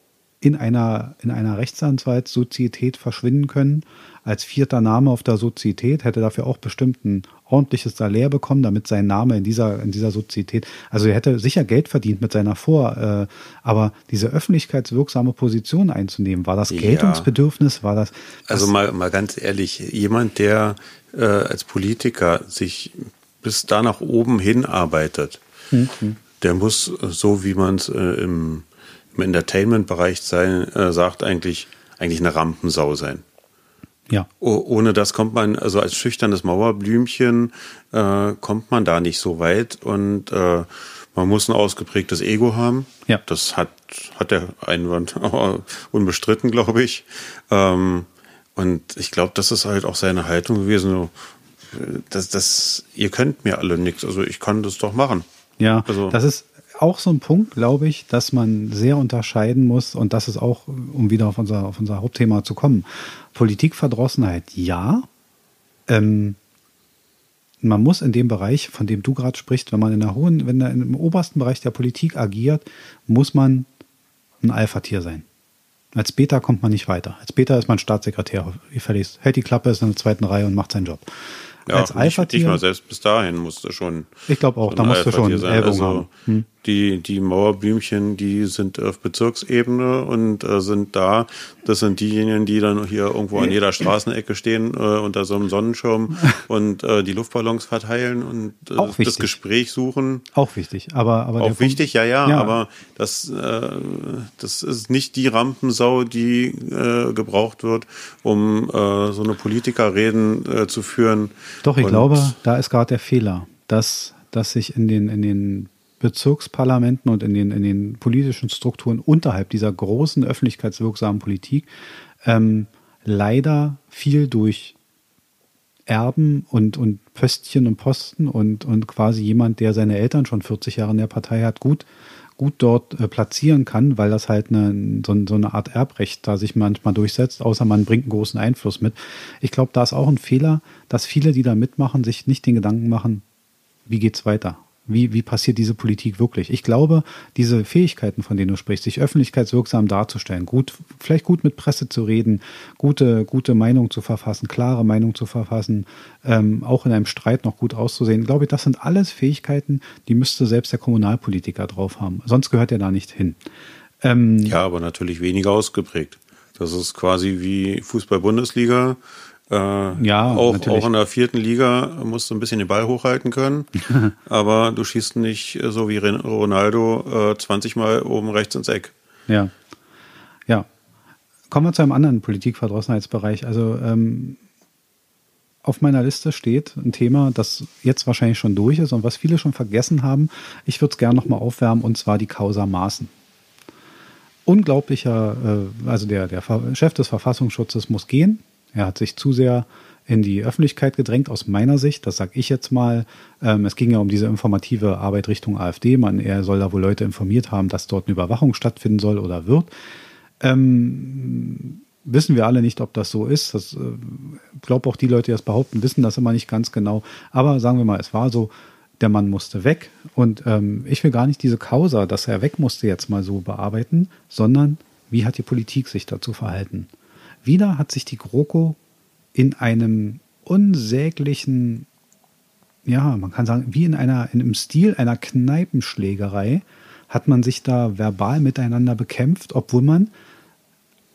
in einer, in einer Rechtsanwaltssozietät verschwinden können. Als vierter Name auf der Sozietät hätte dafür auch bestimmt ein ordentliches Salär bekommen, damit sein Name in dieser, in dieser Sozietät, also er hätte sicher Geld verdient mit seiner Vor, äh, aber diese öffentlichkeitswirksame Position einzunehmen, war das Geltungsbedürfnis, war das? Also mal, mal ganz ehrlich, jemand, der äh, als Politiker sich bis da nach oben hinarbeitet, mhm. der muss, so wie man es äh, im im Entertainment-Bereich sein, äh, sagt, eigentlich, eigentlich eine Rampensau sein. Ja. Oh, ohne das kommt man, also als schüchternes Mauerblümchen äh, kommt man da nicht so weit und äh, man muss ein ausgeprägtes Ego haben. Ja. Das hat, hat der Einwand unbestritten, glaube ich. Ähm, und ich glaube, das ist halt auch seine Haltung gewesen. So, äh, das, das, ihr könnt mir alle nichts, also ich kann das doch machen. Ja, also, das ist auch so ein Punkt, glaube ich, dass man sehr unterscheiden muss und das ist auch, um wieder auf unser, auf unser Hauptthema zu kommen. Politikverdrossenheit, ja. Ähm, man muss in dem Bereich, von dem du gerade sprichst, wenn man in der hohen, wenn er im obersten Bereich der Politik agiert, muss man ein Alpha-Tier sein. Als Beta kommt man nicht weiter. Als Beta ist man Staatssekretär. Ihr verliest, hält die Klappe, ist in der zweiten Reihe und macht seinen Job. Ja, als Alpha-Tier. Nicht mal selbst bis dahin musste schon. Ich glaube auch, da musst du schon Ellbogen also, haben. Hm die, die Mauerblümchen, die sind auf Bezirksebene und äh, sind da. Das sind diejenigen, die dann hier irgendwo an jeder Straßenecke stehen äh, unter so einem Sonnenschirm und äh, die Luftballons verteilen und äh, das Gespräch suchen. Auch wichtig, aber, aber auch wichtig, ja, ja, ja, aber das, äh, das ist nicht die Rampensau, die äh, gebraucht wird, um so eine Politikerreden zu führen. Doch, ich und glaube, da ist gerade der Fehler, dass dass sich in den, in den Bezirksparlamenten und in den, in den politischen Strukturen unterhalb dieser großen öffentlichkeitswirksamen Politik ähm, leider viel durch Erben und, und Pöstchen und Posten und, und quasi jemand, der seine Eltern schon 40 Jahre in der Partei hat, gut, gut dort äh, platzieren kann, weil das halt eine, so, so, eine Art Erbrecht da sich manchmal durchsetzt, außer man bringt einen großen Einfluss mit. Ich glaube, da ist auch ein Fehler, dass viele, die da mitmachen, sich nicht den Gedanken machen, wie geht's weiter? Wie, wie passiert diese Politik wirklich? Ich glaube, diese Fähigkeiten, von denen du sprichst, sich öffentlichkeitswirksam darzustellen, gut, vielleicht gut mit Presse zu reden, gute, gute Meinung zu verfassen, klare Meinung zu verfassen, ähm, auch in einem Streit noch gut auszusehen, glaube ich, das sind alles Fähigkeiten, die müsste selbst der Kommunalpolitiker drauf haben. Sonst gehört er da nicht hin. Ähm, ja, aber natürlich weniger ausgeprägt. Das ist quasi wie Fußball-Bundesliga. Äh, ja, auch, auch in der vierten Liga musst du ein bisschen den Ball hochhalten können, aber du schießt nicht so wie Ronaldo äh, 20 Mal oben rechts ins Eck. Ja, ja. Kommen wir zu einem anderen Politikverdrossenheitsbereich. Also ähm, auf meiner Liste steht ein Thema, das jetzt wahrscheinlich schon durch ist und was viele schon vergessen haben. Ich würde es gerne nochmal aufwärmen und zwar die Causa Maßen. Unglaublicher, äh, also der, der Chef des Verfassungsschutzes muss gehen er hat sich zu sehr in die Öffentlichkeit gedrängt, aus meiner Sicht. Das sage ich jetzt mal. Ähm, es ging ja um diese informative Arbeit Richtung AfD. Man, er soll da wohl Leute informiert haben, dass dort eine Überwachung stattfinden soll oder wird. Ähm, wissen wir alle nicht, ob das so ist. Ich äh, glaube auch die Leute, die das behaupten, wissen das immer nicht ganz genau. Aber sagen wir mal, es war so, der Mann musste weg. Und ähm, ich will gar nicht diese Causa, dass er weg musste, jetzt mal so bearbeiten, sondern wie hat die Politik sich dazu verhalten? Wieder hat sich die GroKo in einem unsäglichen, ja, man kann sagen, wie in einer, in einem Stil einer Kneipenschlägerei, hat man sich da verbal miteinander bekämpft, obwohl man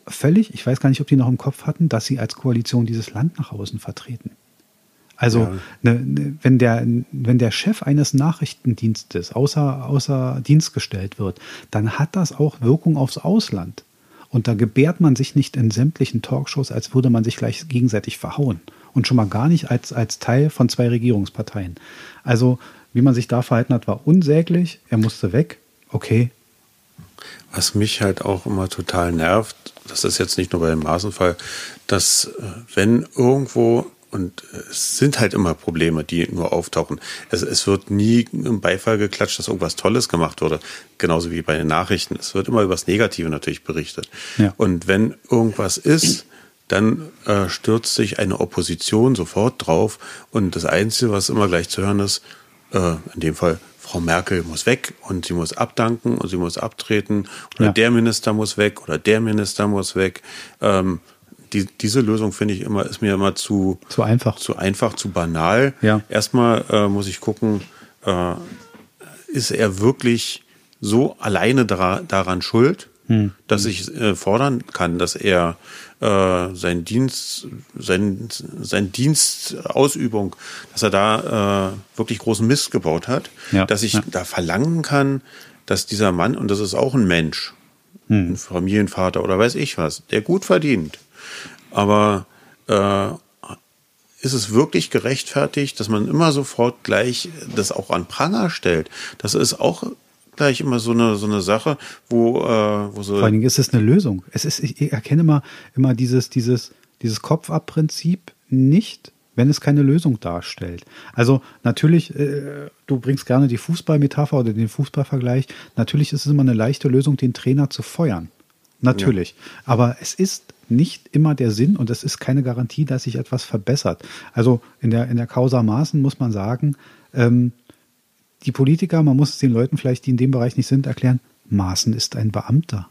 völlig, ich weiß gar nicht, ob die noch im Kopf hatten, dass sie als Koalition dieses Land nach außen vertreten. Also, ja. ne, ne, wenn, der, wenn der Chef eines Nachrichtendienstes außer, außer Dienst gestellt wird, dann hat das auch Wirkung aufs Ausland. Und da gebärt man sich nicht in sämtlichen Talkshows, als würde man sich gleich gegenseitig verhauen. Und schon mal gar nicht als, als Teil von zwei Regierungsparteien. Also, wie man sich da verhalten hat, war unsäglich. Er musste weg. Okay. Was mich halt auch immer total nervt, das ist jetzt nicht nur bei dem Maßenfall, dass äh, wenn irgendwo und es sind halt immer Probleme, die nur auftauchen. Es, es wird nie im Beifall geklatscht, dass irgendwas Tolles gemacht wurde. Genauso wie bei den Nachrichten. Es wird immer über das Negative natürlich berichtet. Ja. Und wenn irgendwas ist, dann äh, stürzt sich eine Opposition sofort drauf. Und das Einzige, was immer gleich zu hören ist, äh, in dem Fall, Frau Merkel muss weg und sie muss abdanken und sie muss abtreten oder ja. der Minister muss weg oder der Minister muss weg. Ähm, die, diese Lösung finde ich immer, ist mir immer zu, zu einfach. Zu einfach, zu banal. Ja. Erstmal äh, muss ich gucken, äh, ist er wirklich so alleine dara, daran schuld, hm. dass ich äh, fordern kann, dass er äh, sein Dienst, sein, sein Dienstausübung, dass er da äh, wirklich großen Mist gebaut hat, ja. dass ich ja. da verlangen kann, dass dieser Mann, und das ist auch ein Mensch, hm. ein Familienvater oder weiß ich was, der gut verdient, aber äh, ist es wirklich gerechtfertigt, dass man immer sofort gleich das auch an Pranger stellt? Das ist auch gleich immer so eine, so eine Sache, wo, äh, wo so. Vor allen Dingen ist es eine Lösung. Es ist, ich erkenne immer, immer dieses, dieses, dieses Kopf-ab-Prinzip nicht, wenn es keine Lösung darstellt. Also natürlich, äh, du bringst gerne die Fußballmetapher oder den Fußballvergleich. Natürlich ist es immer eine leichte Lösung, den Trainer zu feuern. Natürlich. Ja. Aber es ist nicht immer der Sinn und es ist keine Garantie, dass sich etwas verbessert. Also in der, in der Causa Maßen muss man sagen, ähm, die Politiker, man muss es den Leuten vielleicht, die in dem Bereich nicht sind, erklären, Maaßen ist ein Beamter.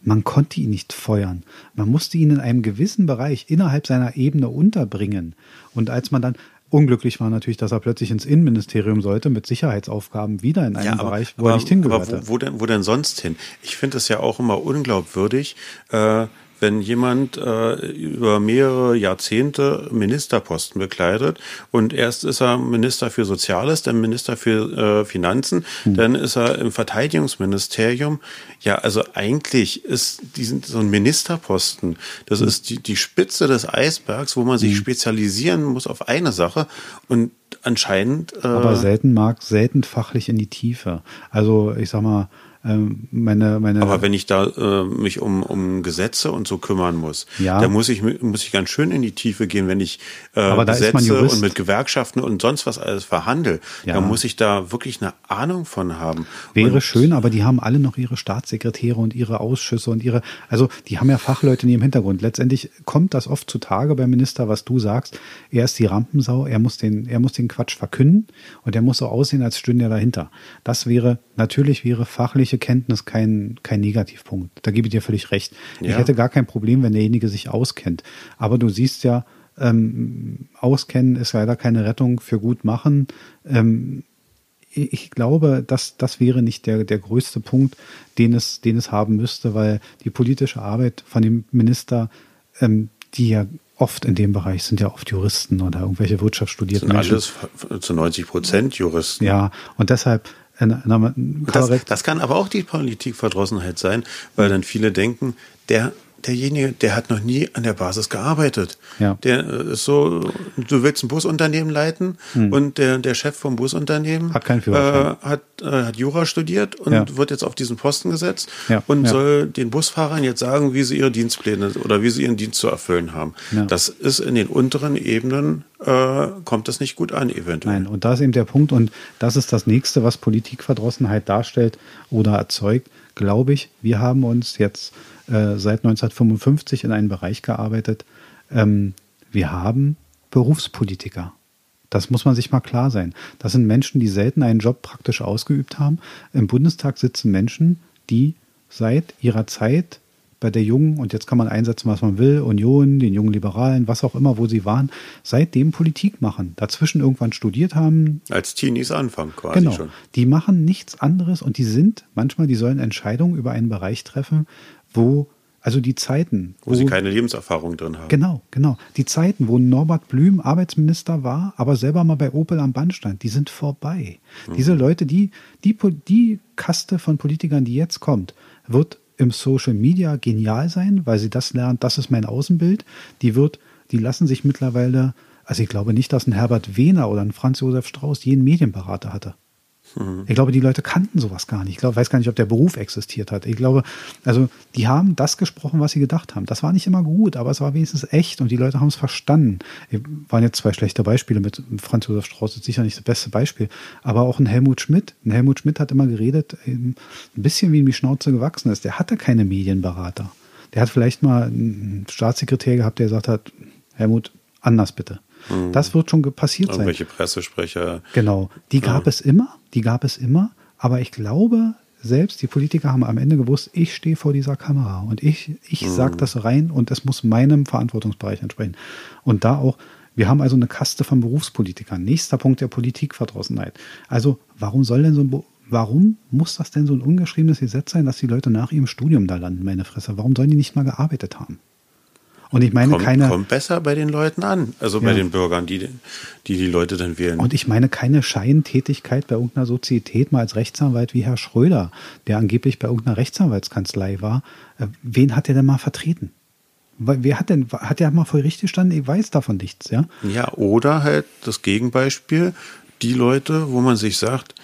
Man konnte ihn nicht feuern. Man musste ihn in einem gewissen Bereich innerhalb seiner Ebene unterbringen. Und als man dann, Unglücklich war natürlich, dass er plötzlich ins Innenministerium sollte mit Sicherheitsaufgaben wieder in einem ja, aber, Bereich, wo aber, er nicht hingehörte. Aber wo, wo, denn, wo denn sonst hin? Ich finde es ja auch immer unglaubwürdig, äh, wenn jemand äh, über mehrere Jahrzehnte Ministerposten bekleidet und erst ist er Minister für Soziales, dann Minister für äh, Finanzen, hm. dann ist er im Verteidigungsministerium. Ja, also eigentlich ist diesen, so ein Ministerposten, das hm. ist die, die Spitze des Eisbergs, wo man sich hm. spezialisieren muss auf eine Sache und anscheinend. Äh, Aber selten mag, selten fachlich in die Tiefe. Also ich sag mal, meine, meine Aber wenn ich da äh, mich um, um Gesetze und so kümmern muss, ja. da muss ich, muss ich ganz schön in die Tiefe gehen, wenn ich äh, Gesetze und mit Gewerkschaften und sonst was alles verhandle. Ja. Da muss ich da wirklich eine Ahnung von haben. Wäre und schön, aber die haben alle noch ihre Staatssekretäre und ihre Ausschüsse und ihre, also die haben ja Fachleute in ihrem Hintergrund. Letztendlich kommt das oft zutage beim Minister, was du sagst. Er ist die Rampensau, er muss den, er muss den Quatsch verkünden und er muss so aussehen, als stünde er dahinter. Das wäre, natürlich wäre fachlich fachliche Kenntnis kein, kein Negativpunkt. Da gebe ich dir völlig recht. Ja. Ich hätte gar kein Problem, wenn derjenige sich auskennt. Aber du siehst ja, ähm, Auskennen ist leider keine Rettung für gut machen. Ähm, ich glaube, dass das wäre nicht der, der größte Punkt, den es, den es haben müsste, weil die politische Arbeit von dem Minister, ähm, die ja oft in dem Bereich sind ja oft Juristen oder irgendwelche Wirtschaftsstudierten sind Menschen. alles zu 90 Prozent Juristen. Ja, und deshalb das, das kann aber auch die Politikverdrossenheit sein, weil dann viele denken, der derjenige, der hat noch nie an der Basis gearbeitet. Ja. Der äh, ist so, du willst ein Busunternehmen leiten hm. und der, der Chef vom Busunternehmen hat keinen Führerschein. Äh, hat, äh, hat Jura studiert und ja. wird jetzt auf diesen Posten gesetzt ja. und soll den Busfahrern jetzt sagen, wie sie ihre Dienstpläne oder wie sie ihren Dienst zu erfüllen haben. Das ist in den unteren Ebenen äh, kommt das nicht gut an, eventuell. Nein, und da ist eben der Punkt, und das ist das nächste, was Politikverdrossenheit darstellt oder erzeugt, glaube ich. Wir haben uns jetzt äh, seit 1955 in einem Bereich gearbeitet. Ähm, wir haben Berufspolitiker. Das muss man sich mal klar sein. Das sind Menschen, die selten einen Job praktisch ausgeübt haben. Im Bundestag sitzen Menschen, die seit ihrer Zeit bei der Jungen, und jetzt kann man einsetzen, was man will, Union, den jungen Liberalen, was auch immer, wo sie waren, seitdem Politik machen. Dazwischen irgendwann studiert haben. Als Teenies anfangen quasi genau. schon. Die machen nichts anderes und die sind manchmal, die sollen Entscheidungen über einen Bereich treffen, wo also die Zeiten. Wo, wo, sie keine Lebenserfahrung drin haben. Genau, genau. Die Zeiten, wo Norbert Blüm Arbeitsminister war, aber selber mal bei Opel am Band stand, die sind vorbei. Mhm. Diese Leute, die, die, die Kaste von Politikern, die jetzt kommt, wird im Social Media genial sein, weil sie das lernt, das ist mein Außenbild. Die wird, die lassen sich mittlerweile, also ich glaube nicht, dass ein Herbert Wehner oder ein Franz Josef Strauß jeden Medienberater hatte. Ich glaube, die Leute kannten sowas gar nicht. Ich glaube, weiß gar nicht, ob der Beruf existiert hat. Ich glaube, also die haben das gesprochen, was sie gedacht haben. Das war nicht immer gut, aber es war wenigstens echt und die Leute haben es verstanden. Waren jetzt zwei schlechte Beispiele mit Franz Josef Strauß, ist sicher nicht das beste Beispiel, aber auch ein Helmut Schmidt. Ein Helmut Schmidt hat immer geredet, ein bisschen wie ihm die Schnauze gewachsen ist. Der hatte keine Medienberater. Der hat vielleicht mal einen Staatssekretär gehabt, der gesagt hat, Helmut, anders bitte. Mhm. Das wird schon passiert sein. Irgendwelche Pressesprecher. Genau. Die gab ja. es immer, die gab es immer, aber ich glaube, selbst die Politiker haben am Ende gewusst, ich stehe vor dieser Kamera und ich, ich mhm. sage das rein und es muss meinem Verantwortungsbereich entsprechen. Und da auch, wir haben also eine Kaste von Berufspolitikern. Nächster Punkt der Politikverdrossenheit. Also, warum soll denn so ein, warum muss das denn so ein ungeschriebenes Gesetz sein, dass die Leute nach ihrem Studium da landen, meine Fresse? Warum sollen die nicht mal gearbeitet haben? Und ich meine kommt, keine. Kommt besser bei den Leuten an, also ja. bei den Bürgern, die, die die Leute dann wählen. Und ich meine keine Scheintätigkeit bei irgendeiner Sozietät, mal als Rechtsanwalt wie Herr Schröder, der angeblich bei irgendeiner Rechtsanwaltskanzlei war. Äh, wen hat er denn mal vertreten? Wer hat denn, hat er mal voll richtig gestanden? Ich weiß davon nichts, ja? Ja, oder halt das Gegenbeispiel, die Leute, wo man sich sagt,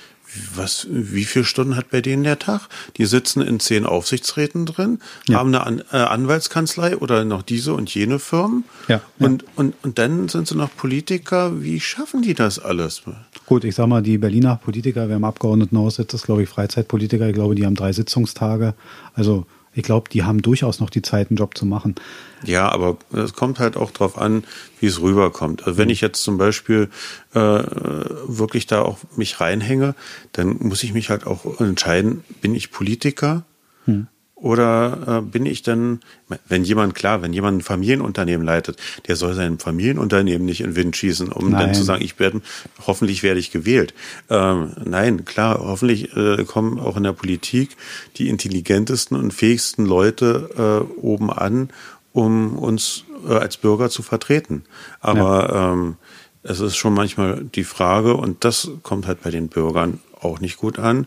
was, wie viele Stunden hat bei denen der Tag? Die sitzen in zehn Aufsichtsräten drin, ja. haben eine An äh, Anwaltskanzlei oder noch diese und jene Firmen. Ja, und, ja. Und, und dann sind sie noch Politiker. Wie schaffen die das alles? Gut, ich sag mal, die Berliner Politiker, wer im Abgeordnetenhaus sitzt, ist, glaube ich, Freizeitpolitiker. Ich glaube, die haben drei Sitzungstage. Also ich glaube, die haben durchaus noch die Zeit, einen Job zu machen. Ja, aber es kommt halt auch darauf an, wie es rüberkommt. Also wenn ich jetzt zum Beispiel äh, wirklich da auch mich reinhänge, dann muss ich mich halt auch entscheiden, bin ich Politiker hm. Oder äh, bin ich dann, wenn jemand, klar, wenn jemand ein Familienunternehmen leitet, der soll sein Familienunternehmen nicht in den Wind schießen, um nein. dann zu sagen, ich werde, hoffentlich werde ich gewählt. Ähm, nein, klar, hoffentlich äh, kommen auch in der Politik die intelligentesten und fähigsten Leute äh, oben an, um uns äh, als Bürger zu vertreten. Aber ja. ähm, es ist schon manchmal die Frage, und das kommt halt bei den Bürgern auch nicht gut an,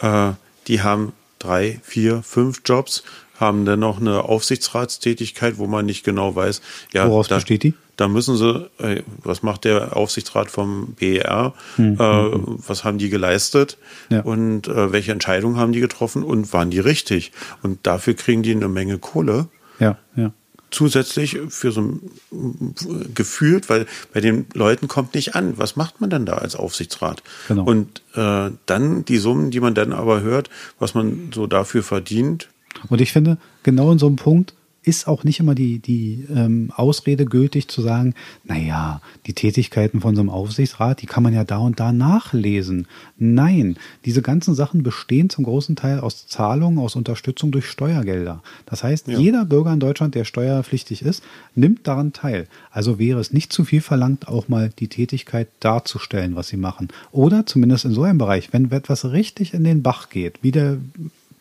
äh, die haben drei, vier, fünf Jobs, haben dann noch eine Aufsichtsratstätigkeit, wo man nicht genau weiß, ja, Woraus da, besteht die? Da müssen sie, äh, was macht der Aufsichtsrat vom BER, hm, äh, hm, hm. was haben die geleistet ja. und äh, welche Entscheidungen haben die getroffen und waren die richtig? Und dafür kriegen die eine Menge Kohle. Ja, ja zusätzlich für so ein gefühlt, weil bei den Leuten kommt nicht an. Was macht man denn da als Aufsichtsrat? Genau. Und äh, dann die Summen, die man dann aber hört, was man so dafür verdient. Und ich finde, genau in so einem Punkt ist auch nicht immer die, die ähm, Ausrede gültig zu sagen, naja, die Tätigkeiten von so einem Aufsichtsrat, die kann man ja da und da nachlesen. Nein, diese ganzen Sachen bestehen zum großen Teil aus Zahlungen, aus Unterstützung durch Steuergelder. Das heißt, ja. jeder Bürger in Deutschland, der steuerpflichtig ist, nimmt daran teil. Also wäre es nicht zu viel verlangt, auch mal die Tätigkeit darzustellen, was sie machen. Oder zumindest in so einem Bereich, wenn etwas richtig in den Bach geht, wie der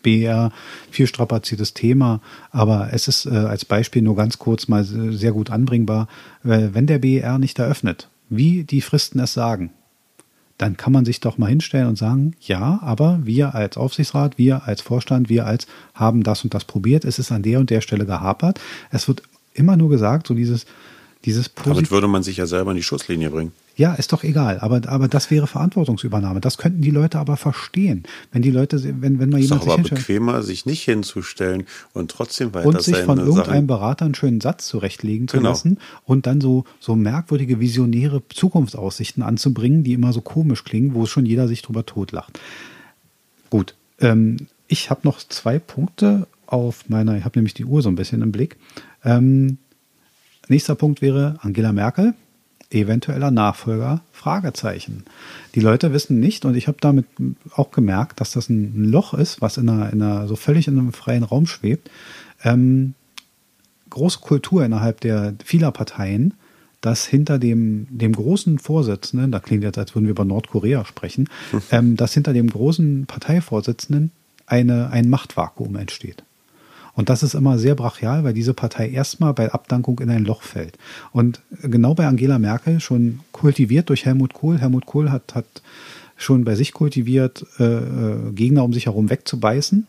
BR, viel strapaziertes Thema, aber es ist äh, als Beispiel nur ganz kurz mal sehr gut anbringbar. Äh, wenn der BER nicht eröffnet, wie die Fristen es sagen, dann kann man sich doch mal hinstellen und sagen, ja, aber wir als Aufsichtsrat, wir als Vorstand, wir als haben das und das probiert, es ist an der und der Stelle gehapert. Es wird immer nur gesagt, so dieses, dieses Damit würde man sich ja selber in die Schusslinie bringen. Ja, ist doch egal. Aber, aber das wäre Verantwortungsübernahme. Das könnten die Leute aber verstehen. Wenn die Leute, wenn, wenn mal jemand ist doch sich aber bequemer, sich nicht hinzustellen und trotzdem weiter Und sich von irgendeinem Sachen. Berater einen schönen Satz zurechtlegen zu genau. lassen und dann so, so merkwürdige, visionäre Zukunftsaussichten anzubringen, die immer so komisch klingen, wo schon jeder sich drüber totlacht. Gut. Ähm, ich habe noch zwei Punkte auf meiner, ich habe nämlich die Uhr so ein bisschen im Blick. Ähm, nächster Punkt wäre Angela Merkel eventueller Nachfolger? Fragezeichen. Die Leute wissen nicht, und ich habe damit auch gemerkt, dass das ein Loch ist, was in einer, in einer so völlig in einem freien Raum schwebt. Ähm, große Kultur innerhalb der vieler Parteien, dass hinter dem, dem großen Vorsitzenden, da klingt jetzt, als würden wir über Nordkorea sprechen, ähm, dass hinter dem großen Parteivorsitzenden eine, ein Machtvakuum entsteht. Und das ist immer sehr brachial, weil diese Partei erstmal bei Abdankung in ein Loch fällt. Und genau bei Angela Merkel schon kultiviert durch Helmut Kohl. Helmut Kohl hat, hat schon bei sich kultiviert, äh, äh Gegner um sich herum wegzubeißen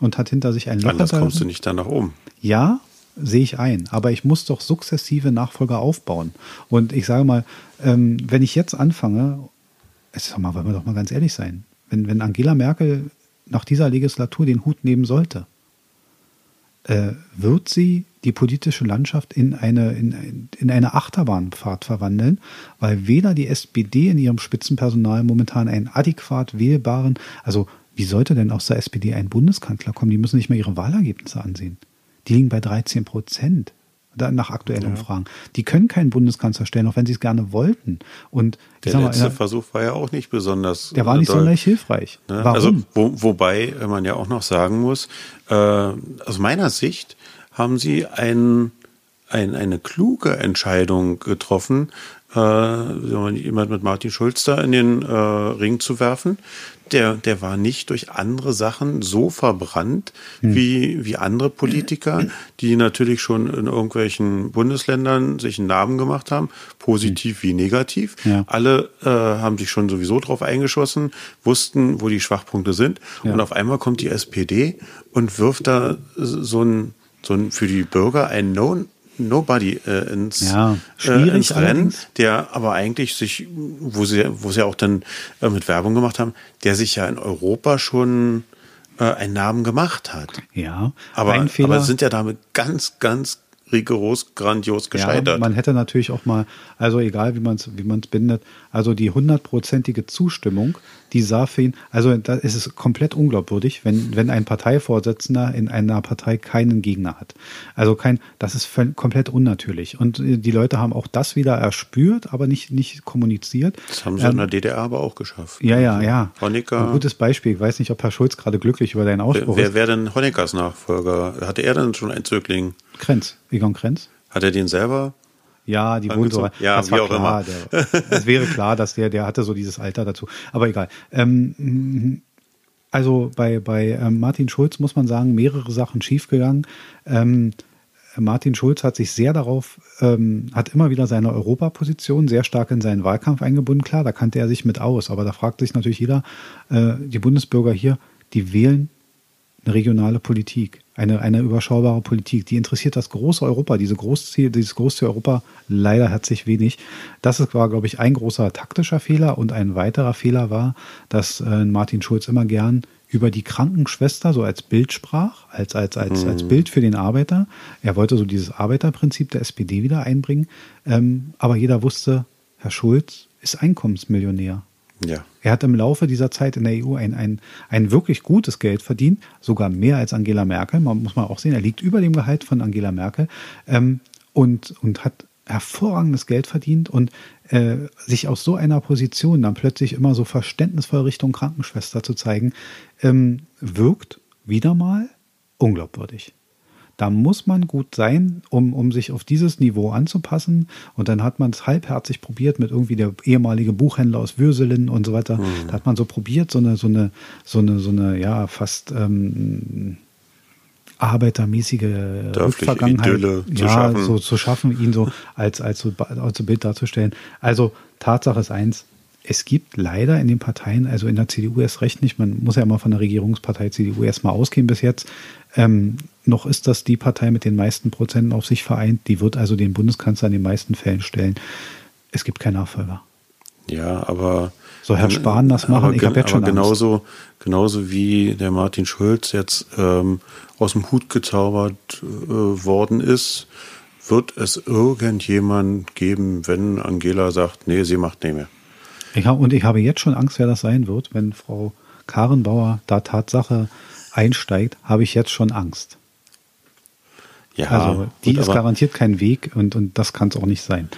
und hat hinter sich ein Loch. Anders kommst du nicht da nach oben. Ja, sehe ich ein. Aber ich muss doch sukzessive Nachfolger aufbauen. Und ich sage mal, ähm, wenn ich jetzt anfange, sag mal, wollen wir doch mal ganz ehrlich sein, wenn, wenn Angela Merkel nach dieser Legislatur den Hut nehmen sollte, äh, wird sie die politische Landschaft in eine, in, in eine Achterbahnfahrt verwandeln, weil weder die SPD in ihrem Spitzenpersonal momentan einen adäquat wählbaren, also wie sollte denn aus der SPD ein Bundeskanzler kommen? Die müssen nicht mehr ihre Wahlergebnisse ansehen. Die liegen bei 13 Prozent nach aktuellen ja. Umfragen. Die können keinen Bundeskanzler stellen, auch wenn sie es gerne wollten. Und der letzte mal, Versuch war ja auch nicht besonders. Der war nicht doll. sonderlich hilfreich. Ne? Warum? Also wo, wobei man ja auch noch sagen muss, äh, aus meiner Sicht haben sie ein, ein, eine kluge Entscheidung getroffen, äh, jemand mit Martin Schulz da in den äh, Ring zu werfen. Der, der war nicht durch andere Sachen so verbrannt hm. wie, wie andere Politiker, die natürlich schon in irgendwelchen Bundesländern sich einen Namen gemacht haben, positiv hm. wie negativ. Ja. Alle äh, haben sich schon sowieso drauf eingeschossen, wussten, wo die Schwachpunkte sind. Ja. Und auf einmal kommt die SPD und wirft da so ein, so ein für die Bürger ein No Nobody äh, ins, ja, äh, ins Rennen, der aber eigentlich sich, wo sie, wo sie auch dann äh, mit Werbung gemacht haben, der sich ja in Europa schon äh, einen Namen gemacht hat. Ja, aber, aber sind ja damit ganz, ganz rigoros, grandios gescheitert. Ja, man hätte natürlich auch mal, also egal wie man es wie man's bindet, also die hundertprozentige Zustimmung, die sah für ihn, also da ist es komplett unglaubwürdig, wenn, wenn ein Parteivorsitzender in einer Partei keinen Gegner hat. Also kein, das ist komplett unnatürlich. Und die Leute haben auch das wieder erspürt, aber nicht, nicht kommuniziert. Das haben sie ähm, in der DDR aber auch geschafft. Ja, ja, ja. Honecker. Ein gutes Beispiel. Ich weiß nicht, ob Herr Schulz gerade glücklich über deinen Ausspruch wer, ist. Wer wäre denn Honeckers Nachfolger? Hatte er denn schon einen Zögling? Krenz, Egon Krenz. Hat er den selber? Ja, die wohnt so. Ja, das wie auch klar. immer. es wäre klar, dass der, der hatte so dieses Alter dazu. Aber egal. Ähm, also bei, bei ähm, Martin Schulz muss man sagen, mehrere Sachen schiefgegangen. Ähm, Martin Schulz hat sich sehr darauf, ähm, hat immer wieder seine Europaposition sehr stark in seinen Wahlkampf eingebunden. Klar, da kannte er sich mit aus. Aber da fragt sich natürlich jeder, äh, die Bundesbürger hier, die wählen eine regionale Politik, eine, eine überschaubare Politik. Die interessiert das große Europa, diese Großziel, dieses große Europa leider herzlich wenig. Das war, glaube ich, ein großer taktischer Fehler und ein weiterer Fehler war, dass äh, Martin Schulz immer gern über die Krankenschwester so als Bild sprach, als, als, als, mhm. als Bild für den Arbeiter. Er wollte so dieses Arbeiterprinzip der SPD wieder einbringen. Ähm, aber jeder wusste, Herr Schulz ist Einkommensmillionär. Ja. Er hat im Laufe dieser Zeit in der EU ein, ein, ein wirklich gutes Geld verdient, sogar mehr als Angela Merkel. Man muss man auch sehen, er liegt über dem Gehalt von Angela Merkel ähm, und, und hat hervorragendes Geld verdient und äh, sich aus so einer Position dann plötzlich immer so verständnisvoll Richtung Krankenschwester zu zeigen, ähm, wirkt wieder mal unglaubwürdig. Da muss man gut sein, um, um sich auf dieses Niveau anzupassen. Und dann hat man es halbherzig probiert mit irgendwie der ehemalige Buchhändler aus Würselen und so weiter. Mhm. Da hat man so probiert, so eine, so eine, so eine, so eine, ja, fast ähm, arbeitermäßige Vergangenheit Idylle ja, zu schaffen. so zu schaffen, ihn so als, als, so, als so Bild darzustellen. Also Tatsache ist eins, es gibt leider in den Parteien, also in der CDU erst recht nicht, man muss ja immer von der Regierungspartei CDU erstmal ausgehen bis jetzt, ähm, noch ist das die Partei mit den meisten Prozenten auf sich vereint, die wird also den Bundeskanzler in den meisten Fällen stellen. Es gibt keinen Nachfolger. Ja, aber soll Herr Spahn das machen? Aber, ich habe jetzt schon genauso, genauso wie der Martin Schulz jetzt ähm, aus dem Hut gezaubert äh, worden ist, wird es irgendjemand geben, wenn Angela sagt, nee, sie macht nicht mehr. Ich hab, und ich habe jetzt schon Angst, wer das sein wird, wenn Frau Karenbauer da Tatsache einsteigt, habe ich jetzt schon Angst. Ja, also die gut, ist garantiert kein Weg und, und das kann es auch nicht sein.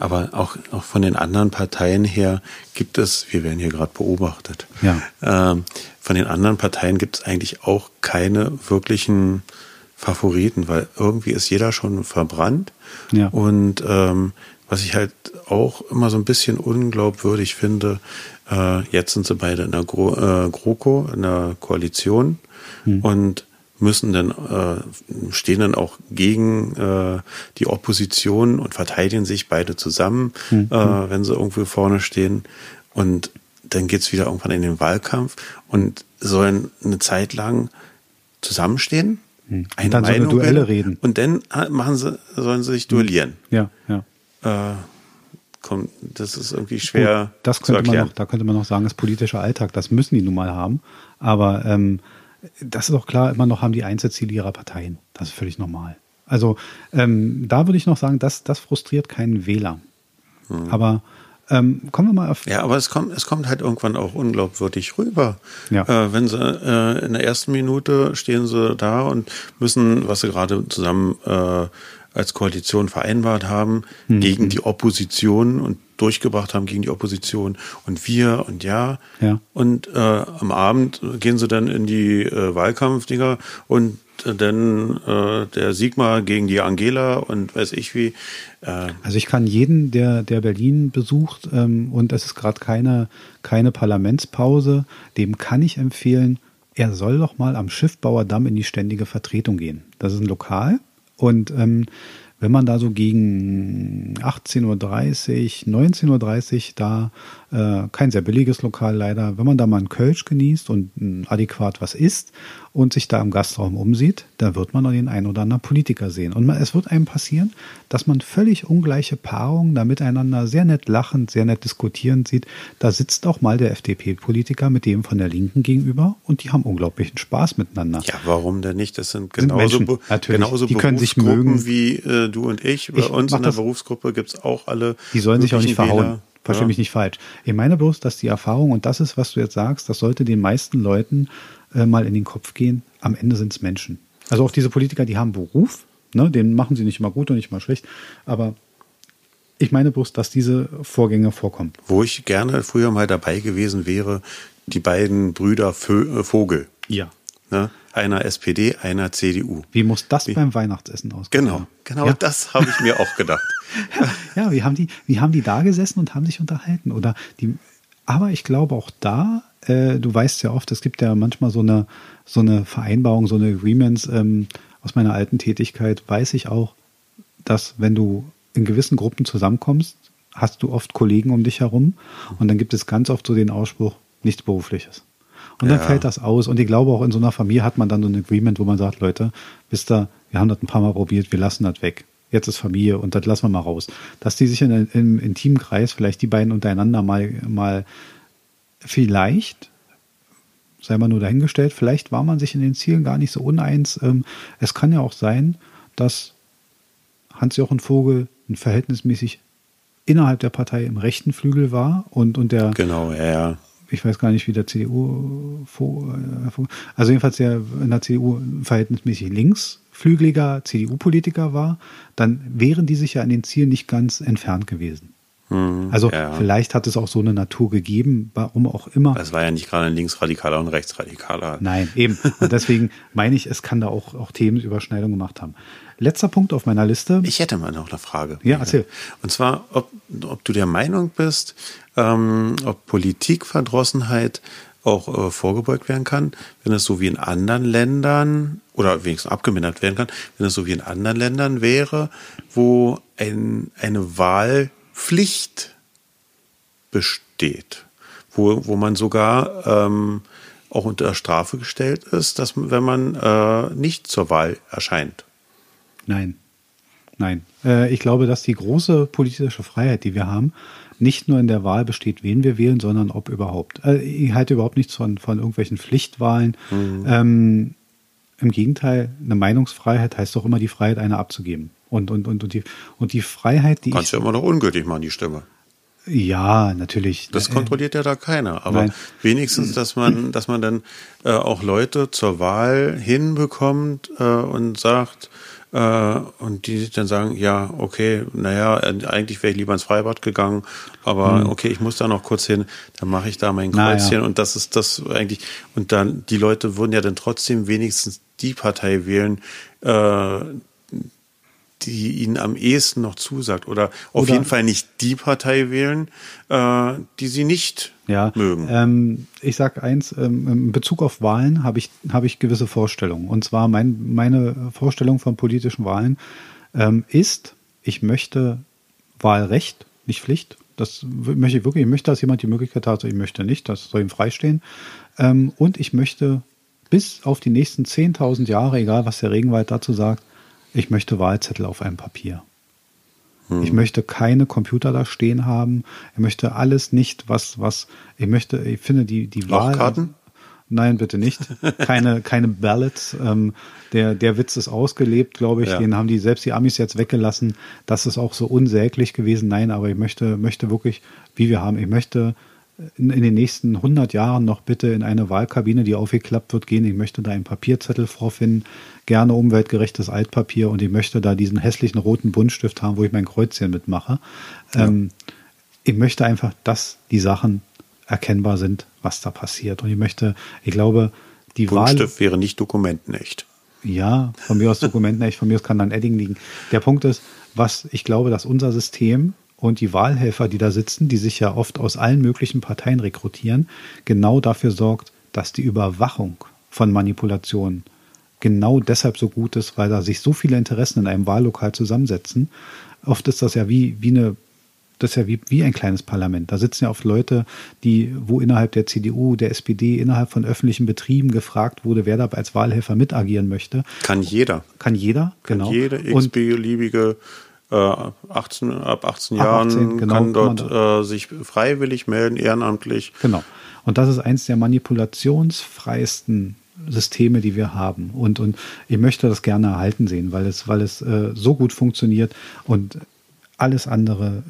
Aber auch, auch von den anderen Parteien her gibt es, wir werden hier gerade beobachtet, ja. ähm, von den anderen Parteien gibt es eigentlich auch keine wirklichen Favoriten, weil irgendwie ist jeder schon verbrannt. Ja. Und ähm, was ich halt auch immer so ein bisschen unglaubwürdig finde, äh, jetzt sind sie beide in der Gro äh, GroKo, in der Koalition hm. und müssen dann, äh, stehen dann auch gegen äh, die Opposition und verteidigen sich beide zusammen, hm. äh, hm. wenn sie irgendwo vorne stehen. Und dann geht's wieder irgendwann in den Wahlkampf und sollen eine Zeit lang zusammenstehen, Hm. eine dann so eine Meinung Duelle reden. und dann äh, machen sie, sollen sie sich duellieren. Ja, ja. Äh, komm, das ist irgendwie schwer Gut, das zu könnte man erklären. noch, da könnte man noch sagen, das politische Alltag, das müssen die nun mal haben. Aber ähm, das ist auch klar, immer noch haben die Einzelziele ihrer Parteien. Das ist völlig normal. Also ähm, da würde ich noch sagen, das, das frustriert keinen Wähler. Hm. Aber ähm, kommen wir mal auf. Ja, aber es kommt, es kommt halt irgendwann auch unglaubwürdig rüber. Ja. Äh, wenn sie äh, in der ersten Minute stehen sie da und müssen, was sie gerade zusammen äh, als Koalition vereinbart haben, Mhm. gegen die Opposition und durchgebracht haben gegen die Opposition und wir und ja. Ja. Und äh, am Abend gehen sie dann in die äh, Wahlkampfdinger und äh, dann äh, der Sigmar gegen die Angela und weiß ich wie. Äh, Also ich kann jeden, der, der Berlin besucht ähm, und es ist gerade keine, keine Parlamentspause, dem kann ich empfehlen, er soll doch mal am Schiffbauerdamm in die ständige Vertretung gehen. Das ist ein Lokal und ähm, wenn man da so gegen 18.30 Uhr, 19.30 Uhr da, äh, kein sehr billiges Lokal leider, wenn man da mal einen Kölsch genießt und adäquat was isst und sich da im Gastraum umsieht, da wird man noch den einen oder anderen Politiker sehen. Und man, es wird einem passieren, dass man völlig ungleiche Paarungen da miteinander sehr nett lachend, sehr nett diskutierend sieht. Da sitzt auch mal der FDP-Politiker mit dem von der Linken gegenüber und die haben unglaublichen Spaß miteinander. Ja, warum denn nicht? Das sind Sind genauso, Menschen, Be- natürlich. genauso Die können sich mögen. wie äh, du und ich. Bei Ich uns in der das- Berufsgruppe gibt's auch alle. Die sollen sich auch nicht verhauen. Wähler. Versteh Ja. mich nicht falsch. Ich meine bloß, dass die Erfahrung, und das ist, was du jetzt sagst, das sollte den meisten Leuten äh, mal in den Kopf gehen. Am Ende sind es Menschen. Also auch diese Politiker, die haben Beruf, ne, den machen sie nicht immer gut und nicht immer schlecht. Aber ich meine bloß, dass diese Vorgänge vorkommen. Wo ich gerne früher mal dabei gewesen wäre, die beiden Brüder Vö äh, Vogel. Ja. Ne? Einer SPD, einer CDU. Wie muss das beim Weihnachtsessen aussehen? Genau, genau Ja. das habe ich mir auch gedacht. Ja, wie haben die, wie haben die da gesessen und haben sich unterhalten? Oder die, aber ich glaube auch da, äh, du weißt ja oft, es gibt ja manchmal so eine, so eine Vereinbarung, so eine Agreements, ähm, aus meiner alten Tätigkeit weiß ich auch, dass wenn du in gewissen Gruppen zusammenkommst, hast du oft Kollegen um dich herum und dann gibt es ganz oft so den Ausspruch, nichts Berufliches. Und dann Ja. fällt das aus. Und ich glaube, auch in so einer Familie hat man dann so ein Agreement, wo man sagt, Leute, wisst ihr, wir haben das ein paar Mal probiert, wir lassen das weg. Jetzt ist Familie und das lassen wir mal raus. Dass die sich in, im intimen Kreis, vielleicht die beiden untereinander mal, mal vielleicht, sei mal nur dahingestellt, vielleicht war man sich in den Zielen gar nicht so uneins. Ähm, es kann ja auch sein, dass Hans-Jochen Vogel ein verhältnismäßig innerhalb der Partei im rechten Flügel war und, und der Genau, ja, ja. Ich weiß gar nicht, wie der CDU, Vo- äh, also jedenfalls der in der CDU verhältnismäßig linksflügeliger CDU-Politiker war, dann wären die sich ja an den Zielen nicht ganz entfernt gewesen. Also ja. vielleicht hat es auch so eine Natur gegeben, warum auch immer. Das war ja nicht gerade ein Linksradikaler und Rechtsradikaler. Nein, eben. Und deswegen meine ich, es kann da auch, auch Themenüberschneidung gemacht haben. Letzter Punkt auf meiner Liste. Ich hätte mal noch eine Frage. Ja, erzähl. Und zwar, ob, ob du der Meinung bist, ähm, ob Politikverdrossenheit auch äh, vorgebeugt werden kann, wenn es so wie in anderen Ländern oder wenigstens abgemindert werden kann, wenn es so wie in anderen Ländern wäre, wo ein, eine Wahlpflicht besteht, wo, wo man sogar ähm, auch unter Strafe gestellt ist, dass wenn man äh, nicht zur Wahl erscheint. Nein. Nein. Äh, ich glaube, dass die große politische Freiheit, die wir haben, nicht nur in der Wahl besteht, wen wir wählen, sondern ob überhaupt. Äh, ich halte überhaupt nichts von, von irgendwelchen Pflichtwahlen. Ähm, Im Gegenteil, eine Meinungsfreiheit heißt doch immer die Freiheit, eine abzugeben. Und, und, und, und, die, und die Freiheit, die Kannst ich. ja immer noch ungültig machen, die Stimme. Ja, natürlich. Das Äh, kontrolliert ja da keiner. Aber Nein. wenigstens, dass man, dass man dann äh, auch Leute zur Wahl hinbekommt äh, und sagt, und die dann sagen, ja, okay, naja, äh, eigentlich wäre ich lieber ins Freibad gegangen, aber okay, ich muss da noch kurz hin, dann mache ich da mein Hm. Kreuzchen und das ist das eigentlich, und dann, die Leute würden ja dann trotzdem wenigstens die Partei wählen, äh, die ihnen am ehesten noch zusagt. Oder auf Oder- jeden Fall nicht die Partei wählen, äh, die sie nicht ja, mögen. Ähm, ich sag eins, ähm, in Bezug auf Wahlen habe ich, habe ich gewisse Vorstellungen. Und zwar mein, meine Vorstellung von politischen Wahlen ähm, ist, ich möchte Wahlrecht, nicht Pflicht. Das möchte ich wirklich. Ich möchte, dass jemand die Möglichkeit hat, ich möchte nicht, das soll ihm freistehen. Ähm, und ich möchte bis auf die nächsten 10.000 Jahre, egal was der Regenwald dazu sagt, ich möchte Wahlzettel auf einem Papier. Hm. Ich möchte keine Computer da stehen haben. Ich möchte alles nicht, was, was, ich möchte, ich finde die, die Wahl. Nein, bitte nicht. Keine, keine Ballots. Ähm, der, der Witz ist ausgelebt, glaube ich. Ja. Den haben die selbst die Amis jetzt weggelassen. Das ist auch so unsäglich gewesen. Nein, aber ich möchte, möchte wirklich, wie wir haben, ich möchte in, in, den nächsten 100 Jahren noch bitte in eine Wahlkabine, die aufgeklappt wird, gehen. Ich möchte da einen Papierzettel vorfinden, gerne umweltgerechtes Altpapier und ich möchte da diesen hässlichen roten Buntstift haben, wo ich mein Kreuzchen mitmache. Ja. Ähm, ich möchte einfach, dass die Sachen erkennbar sind, was da passiert. Und ich möchte, ich glaube, die Buntstift Wahl, wäre nicht dokumentenecht. Ja, von mir aus dokumentenecht, von mir aus kann dann Edding liegen. Der Punkt ist, was ich glaube, dass unser System und die Wahlhelfer, die da sitzen, die sich ja oft aus allen möglichen Parteien rekrutieren, genau dafür sorgt, dass die Überwachung von Manipulationen genau deshalb so gut ist, weil da sich so viele Interessen in einem Wahllokal zusammensetzen. Oft ist das ja wie, wie eine das ist ja wie, wie ein kleines Parlament. Da sitzen ja oft Leute, die, wo innerhalb der CDU, der SPD, innerhalb von öffentlichen Betrieben gefragt wurde, wer da als Wahlhelfer mitagieren möchte. Kann jeder. Kann jeder, kann genau. Jede x-beliebige äh, 18, ab 18 ab Jahren 18, genau, kann dort kann äh, sich freiwillig melden, ehrenamtlich. Genau. Und das ist eins der manipulationsfreisten Systeme, die wir haben. Und, und ich möchte das gerne erhalten sehen, weil es, weil es äh, so gut funktioniert und alles andere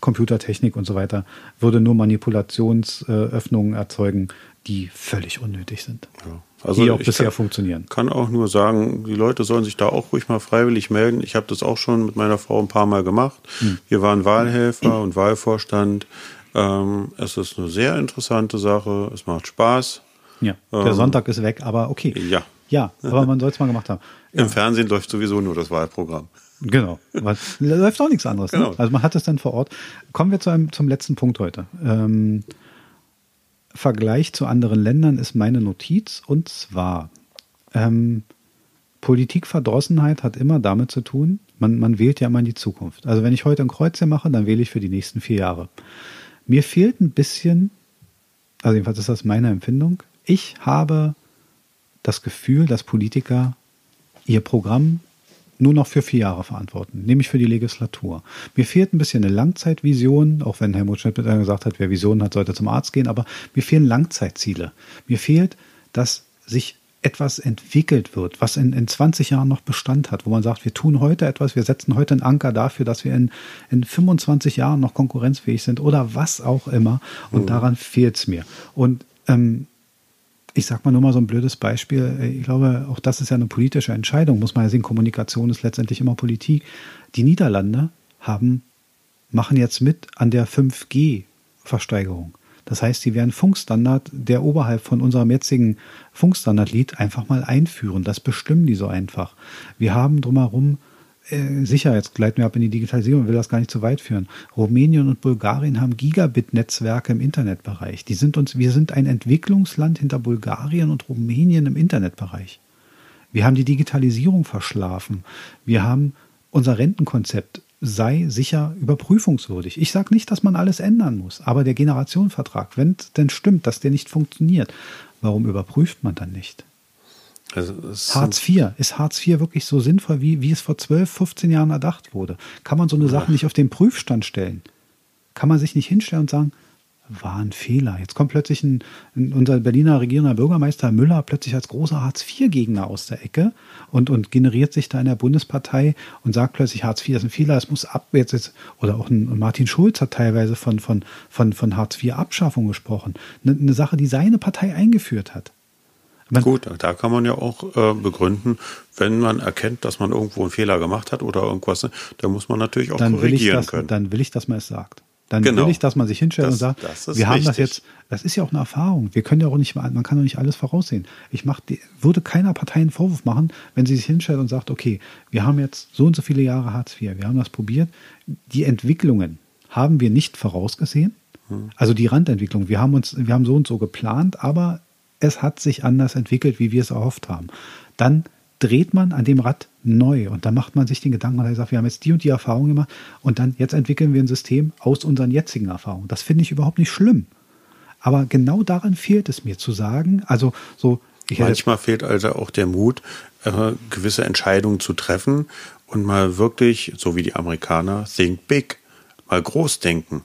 Computertechnik und so weiter, würde nur Manipulationsöffnungen erzeugen, die völlig unnötig sind. Ja. Also die auch bisher kann, funktionieren. kann auch nur sagen, die Leute sollen sich da auch ruhig mal freiwillig melden. Ich habe das auch schon mit meiner Frau ein paar Mal gemacht. Hm. Wir waren Wahlhelfer hm. und Wahlvorstand. Ähm, es ist eine sehr interessante Sache. Es macht Spaß. Ja, der ähm, Sonntag ist weg, aber okay. Ja. Ja, aber man soll es mal gemacht haben. Ja. Im Fernsehen läuft sowieso nur das Wahlprogramm. Genau. Was, läuft auch nichts anderes. Ne? Genau. Ne? Also man hat es dann vor Ort. Kommen wir zu einem, zum letzten Punkt heute. Ähm, Vergleich zu anderen Ländern ist meine Notiz und zwar ähm, Politikverdrossenheit hat immer damit zu tun, man, man wählt ja immer in die Zukunft. Also wenn ich heute ein Kreuzchen mache, dann wähle ich für die nächsten vier Jahre. Mir fehlt ein bisschen, also jedenfalls ist das meine Empfindung, ich habe das Gefühl, dass Politiker ihr Programm nur noch für vier Jahre verantworten, nämlich für die Legislatur. Mir fehlt ein bisschen eine Langzeitvision, auch wenn Helmut Schmidt gesagt hat, wer Visionen hat, sollte zum Arzt gehen, aber mir fehlen Langzeitziele. Mir fehlt, dass sich etwas entwickelt wird, was in, in 20 Jahren noch Bestand hat, wo man sagt, wir tun heute etwas, wir setzen heute einen Anker dafür, dass wir in, in 25 Jahren noch konkurrenzfähig sind oder was auch immer. Und mhm. daran fehlt es mir. Und ähm, ich sag mal nur mal so ein blödes Beispiel. Ich glaube, auch das ist ja eine politische Entscheidung, muss man ja sehen. Kommunikation ist letztendlich immer Politik. Die Niederlande haben, machen jetzt mit an der 5G-Versteigerung. Das heißt, sie werden Funkstandard, der oberhalb von unserem jetzigen Funkstandard liegt, einfach mal einführen. Das bestimmen die so einfach. Wir haben drumherum äh, sicher, jetzt gleiten wir ab in die Digitalisierung, will das gar nicht zu weit führen. Rumänien und Bulgarien haben Gigabit-Netzwerke im Internetbereich. Die sind uns, wir sind ein Entwicklungsland hinter Bulgarien und Rumänien im Internetbereich. Wir haben die Digitalisierung verschlafen. Wir haben unser Rentenkonzept sei sicher überprüfungswürdig. Ich sage nicht, dass man alles ändern muss, aber der Generationenvertrag, wenn es denn stimmt, dass der nicht funktioniert, warum überprüft man dann nicht? Also Hartz IV. Ist Hartz IV wirklich so sinnvoll, wie, wie es vor 12, 15 Jahren erdacht wurde? Kann man so eine Sache nicht auf den Prüfstand stellen? Kann man sich nicht hinstellen und sagen, war ein Fehler. Jetzt kommt plötzlich ein, unser Berliner regierender Bürgermeister Müller plötzlich als großer Hartz-IV-Gegner aus der Ecke und, und generiert sich da in der Bundespartei und sagt plötzlich, Hartz IV ist ein Fehler, es muss ab jetzt, jetzt oder auch ein, Martin Schulz hat teilweise von, von, von, von Hartz-IV-Abschaffung gesprochen. Eine, eine Sache, die seine Partei eingeführt hat. Man Gut, da kann man ja auch äh, begründen, wenn man erkennt, dass man irgendwo einen Fehler gemacht hat oder irgendwas, dann muss man natürlich auch dann korrigieren das, können. Dann will ich, dass man es sagt. Dann genau. will ich, dass man sich hinstellt das, und sagt, wir haben das jetzt, das ist ja auch eine Erfahrung. Wir können ja auch nicht, man kann doch nicht alles voraussehen. Ich mach, würde keiner Partei einen Vorwurf machen, wenn sie sich hinstellt und sagt, okay, wir haben jetzt so und so viele Jahre Hartz IV, wir haben das probiert. Die Entwicklungen haben wir nicht vorausgesehen. Hm. Also die Randentwicklung, wir haben uns, wir haben so und so geplant, aber es hat sich anders entwickelt, wie wir es erhofft haben. Dann dreht man an dem Rad neu und dann macht man sich den Gedanken und sagt, wir haben jetzt die und die Erfahrung gemacht und dann jetzt entwickeln wir ein System aus unseren jetzigen Erfahrungen. Das finde ich überhaupt nicht schlimm. Aber genau daran fehlt es mir zu sagen, also so Manchmal fehlt also auch der Mut, äh, gewisse Entscheidungen zu treffen und mal wirklich, so wie die Amerikaner, think big, mal groß denken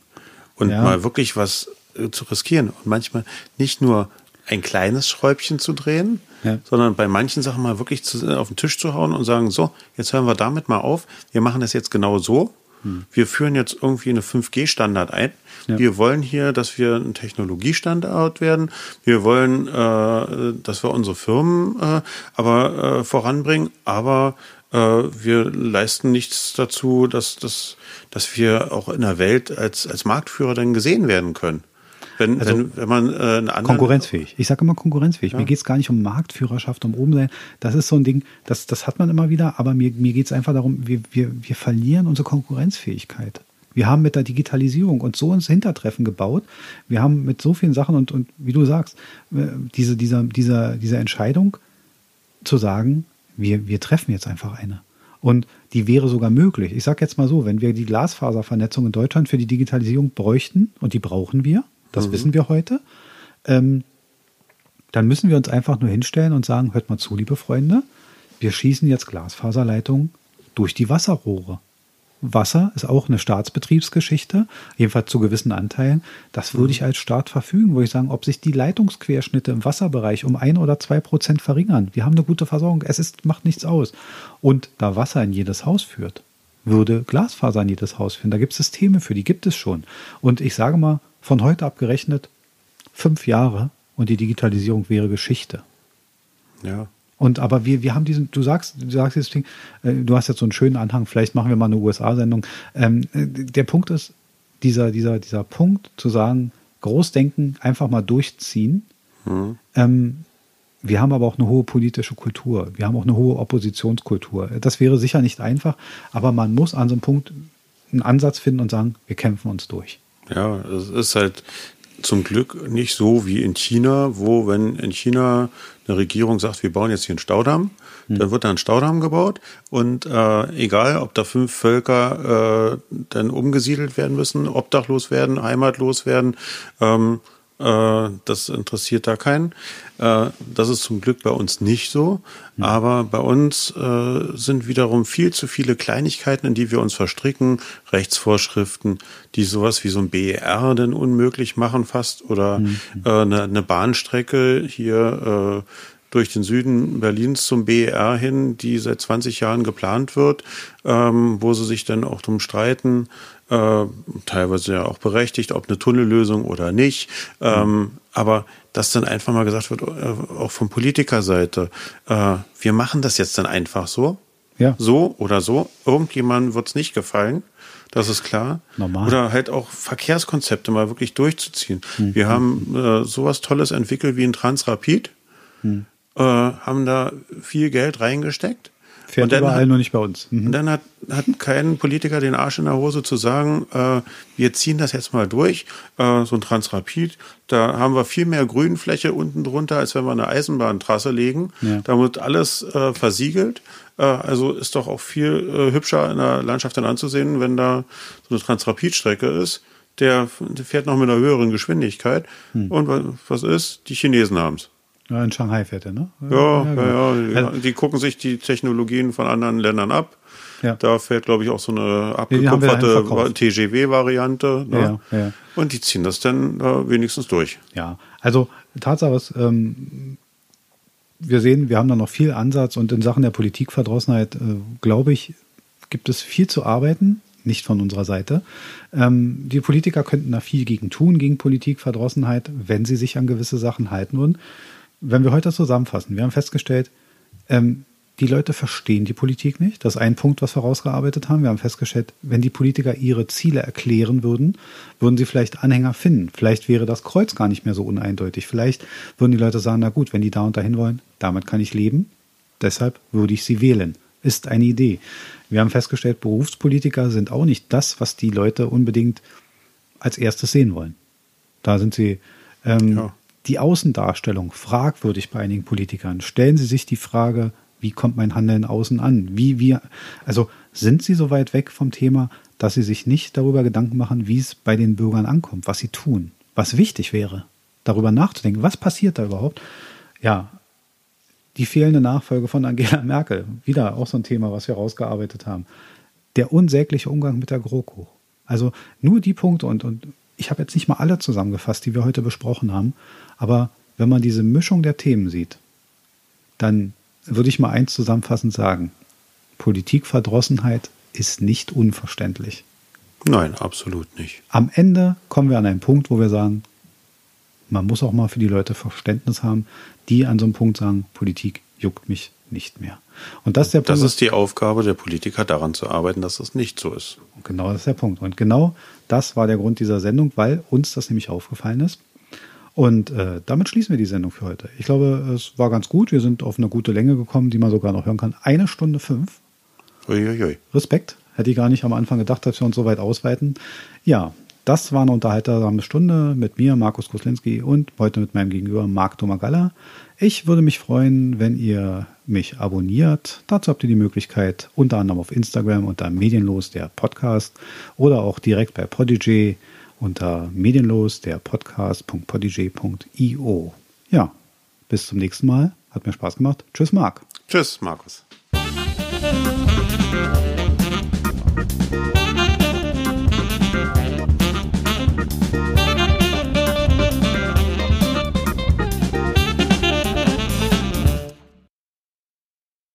und ja. mal wirklich was äh, zu riskieren und manchmal nicht nur ein kleines Schräubchen zu drehen, ja. sondern bei manchen Sachen mal wirklich zu, auf den Tisch zu hauen und sagen, so, jetzt hören wir damit mal auf, wir machen das jetzt genau so. Hm. Wir führen jetzt irgendwie eine 5G-Standard ein. Ja. Wir wollen hier, dass wir ein Technologiestandard werden. Wir wollen, äh, dass wir unsere Firmen äh, aber äh, voranbringen, aber äh, wir leisten nichts dazu, dass, dass, dass wir auch in der Welt als, als Marktführer dann gesehen werden können. Wenn, also wenn, wenn man äh, anderen konkurrenzfähig. Ich sage immer konkurrenzfähig. Ja. Mir geht es gar nicht um Marktführerschaft, um oben sein. Das ist so ein Ding, das, das hat man immer wieder, aber mir, mir geht es einfach darum, wir, wir, wir verlieren unsere Konkurrenzfähigkeit. Wir haben mit der Digitalisierung uns so ins Hintertreffen gebaut. Wir haben mit so vielen Sachen und, und wie du sagst, äh, diese, dieser, dieser, diese Entscheidung zu sagen, wir, wir treffen jetzt einfach eine. Und die wäre sogar möglich. Ich sage jetzt mal so, wenn wir die Glasfaservernetzung in Deutschland für die Digitalisierung bräuchten, und die brauchen wir, das mhm. wissen wir heute. Ähm, dann müssen wir uns einfach nur hinstellen und sagen, hört mal zu, liebe Freunde, wir schießen jetzt Glasfaserleitungen durch die Wasserrohre. Wasser ist auch eine Staatsbetriebsgeschichte, jedenfalls zu gewissen Anteilen. Das würde ich mhm. als Staat verfügen, wo ich sagen, ob sich die Leitungsquerschnitte im Wasserbereich um ein oder zwei Prozent verringern. Wir haben eine gute Versorgung, es ist, macht nichts aus. Und da Wasser in jedes Haus führt, würde Glasfaser in jedes Haus führen. Da gibt es Systeme für, die gibt es schon. Und ich sage mal, von heute abgerechnet fünf Jahre und die Digitalisierung wäre Geschichte. Ja. Und aber wir, wir haben diesen, du sagst, du sagst dieses Ding, äh, du hast jetzt so einen schönen Anhang, vielleicht machen wir mal eine USA-Sendung. Ähm, äh, der Punkt ist, dieser, dieser, dieser Punkt zu sagen, Großdenken einfach mal durchziehen. Mhm. Ähm, wir haben aber auch eine hohe politische Kultur. Wir haben auch eine hohe Oppositionskultur. Das wäre sicher nicht einfach, aber man muss an so einem Punkt einen Ansatz finden und sagen, wir kämpfen uns durch. Ja, es ist halt zum Glück nicht so wie in China, wo, wenn in China eine Regierung sagt, wir bauen jetzt hier einen Staudamm, hm. dann wird da ein Staudamm gebaut und äh, egal, ob da fünf Völker äh, dann umgesiedelt werden müssen, obdachlos werden, heimatlos werden, ähm, äh, das interessiert da keinen. Äh, das ist zum Glück bei uns nicht so. Mhm. Aber bei uns äh, sind wiederum viel zu viele Kleinigkeiten, in die wir uns verstricken, Rechtsvorschriften, die sowas wie so ein BER denn unmöglich machen fast oder eine, eine, Bahnstrecke hier durch den Süden Berlins zum BER hin, die seit 20 Jahren geplant wird, ähm, wo sie sich dann auch drum streiten, äh, teilweise ja auch berechtigt, ob eine Tunnellösung oder nicht. Ähm, aber dass dann einfach mal gesagt wird, äh, auch von Politikerseite, äh, wir machen das jetzt dann einfach so. Ja. So oder so. Irgendjemandem wird es nicht gefallen. Das ist klar. Normal. Oder halt auch Verkehrskonzepte mal wirklich durchzuziehen. Hm. Wir haben äh, sowas Tolles entwickelt wie ein Transrapid. Hm. Äh, haben da viel Geld reingesteckt. Fährt überall hat, nur nicht bei uns. Mhm. Und dann hat, hat kein Politiker den Arsch in der Hose zu sagen, äh, wir ziehen das jetzt mal durch, äh, so ein Transrapid, da haben wir viel mehr Grünfläche unten drunter, als wenn wir eine Eisenbahntrasse legen. Ja. Da wird alles äh, versiegelt. Äh, also ist doch auch viel äh, hübscher in der Landschaft dann anzusehen, wenn da so eine Transrapidstrecke ist. Der, der fährt noch mit einer höheren Geschwindigkeit. Hm. Und was ist? Die Chinesen haben es. Ja, in Shanghai fährt er, ne? Ja, ja, genau. ja, ja, Die gucken sich die Technologien von anderen Ländern ab. Ja. Da fährt, glaube ich, auch so eine abgekupferte TGW-Variante. Ne? Ja, ja. Und die ziehen das dann äh, wenigstens durch. Ja, also Tatsache ist, ähm, wir sehen, wir haben da noch viel Ansatz und in Sachen der Politikverdrossenheit, äh, glaube ich, gibt es viel zu arbeiten nicht von unserer Seite. Ähm, die Politiker könnten da viel gegen tun, gegen Politikverdrossenheit, wenn sie sich an gewisse Sachen halten würden wenn wir heute zusammenfassen, wir haben festgestellt, ähm, die Leute verstehen die Politik nicht. Das ist ein Punkt, was wir rausgearbeitet haben. Wir haben festgestellt, wenn die Politiker ihre Ziele erklären würden, würden sie vielleicht Anhänger finden. Vielleicht wäre das Kreuz gar nicht mehr so uneindeutig. Vielleicht würden die Leute sagen, na gut, wenn die da und dahin wollen, damit kann ich leben. Deshalb würde ich sie wählen. Ist eine Idee. Wir haben festgestellt, Berufspolitiker sind auch nicht das, was die Leute unbedingt als erstes sehen wollen. Da sind sie ähm, ja die Außendarstellung fragwürdig bei einigen Politikern. Stellen Sie sich die Frage, wie kommt mein Handeln außen an? Wie wir, also sind Sie so weit weg vom Thema, dass Sie sich nicht darüber Gedanken machen, wie es bei den Bürgern ankommt, was sie tun, was wichtig wäre, darüber nachzudenken, was passiert da überhaupt? Ja, Die fehlende Nachfolge von Angela Merkel. Wieder auch so ein Thema, was wir rausgearbeitet haben. Der unsägliche Umgang mit der GroKo. Also nur die Punkte und, und ich habe jetzt nicht mal alle zusammengefasst, die wir heute besprochen haben, aber wenn man diese Mischung der Themen sieht, dann würde ich mal eins zusammenfassend sagen. Politikverdrossenheit ist nicht unverständlich. Nein, absolut nicht. Am Ende kommen wir an einen Punkt, wo wir sagen, man muss auch mal für die Leute Verständnis haben, die an so einem Punkt sagen, Politik juckt mich nicht mehr. Und das ist der Punkt. Das ist die Aufgabe der Politiker, daran zu arbeiten, dass das nicht so ist. Genau, das ist der Punkt. Und genau das war der Grund dieser Sendung, weil uns das nämlich aufgefallen ist. Und äh, damit schließen wir die Sendung für heute. Ich glaube, es war ganz gut. Wir sind auf eine gute Länge gekommen, die man sogar noch hören kann. Eine Stunde fünf. Uiuiui. Respekt. Hätte ich gar nicht am Anfang gedacht, dass wir uns so weit ausweiten. Ja, das war eine unterhaltsame Stunde mit mir, Markus Koslinski, und heute mit meinem Gegenüber, Marc Domagalla. Ich würde mich freuen, wenn ihr mich abonniert. Dazu habt ihr die Möglichkeit, unter anderem auf Instagram unter Medienlos, der Podcast, oder auch direkt bei Podigy unter Medienlos, der Podcast.podigy.io. Ja, bis zum nächsten Mal. Hat mir Spaß gemacht. Tschüss, Marc. Tschüss, Markus.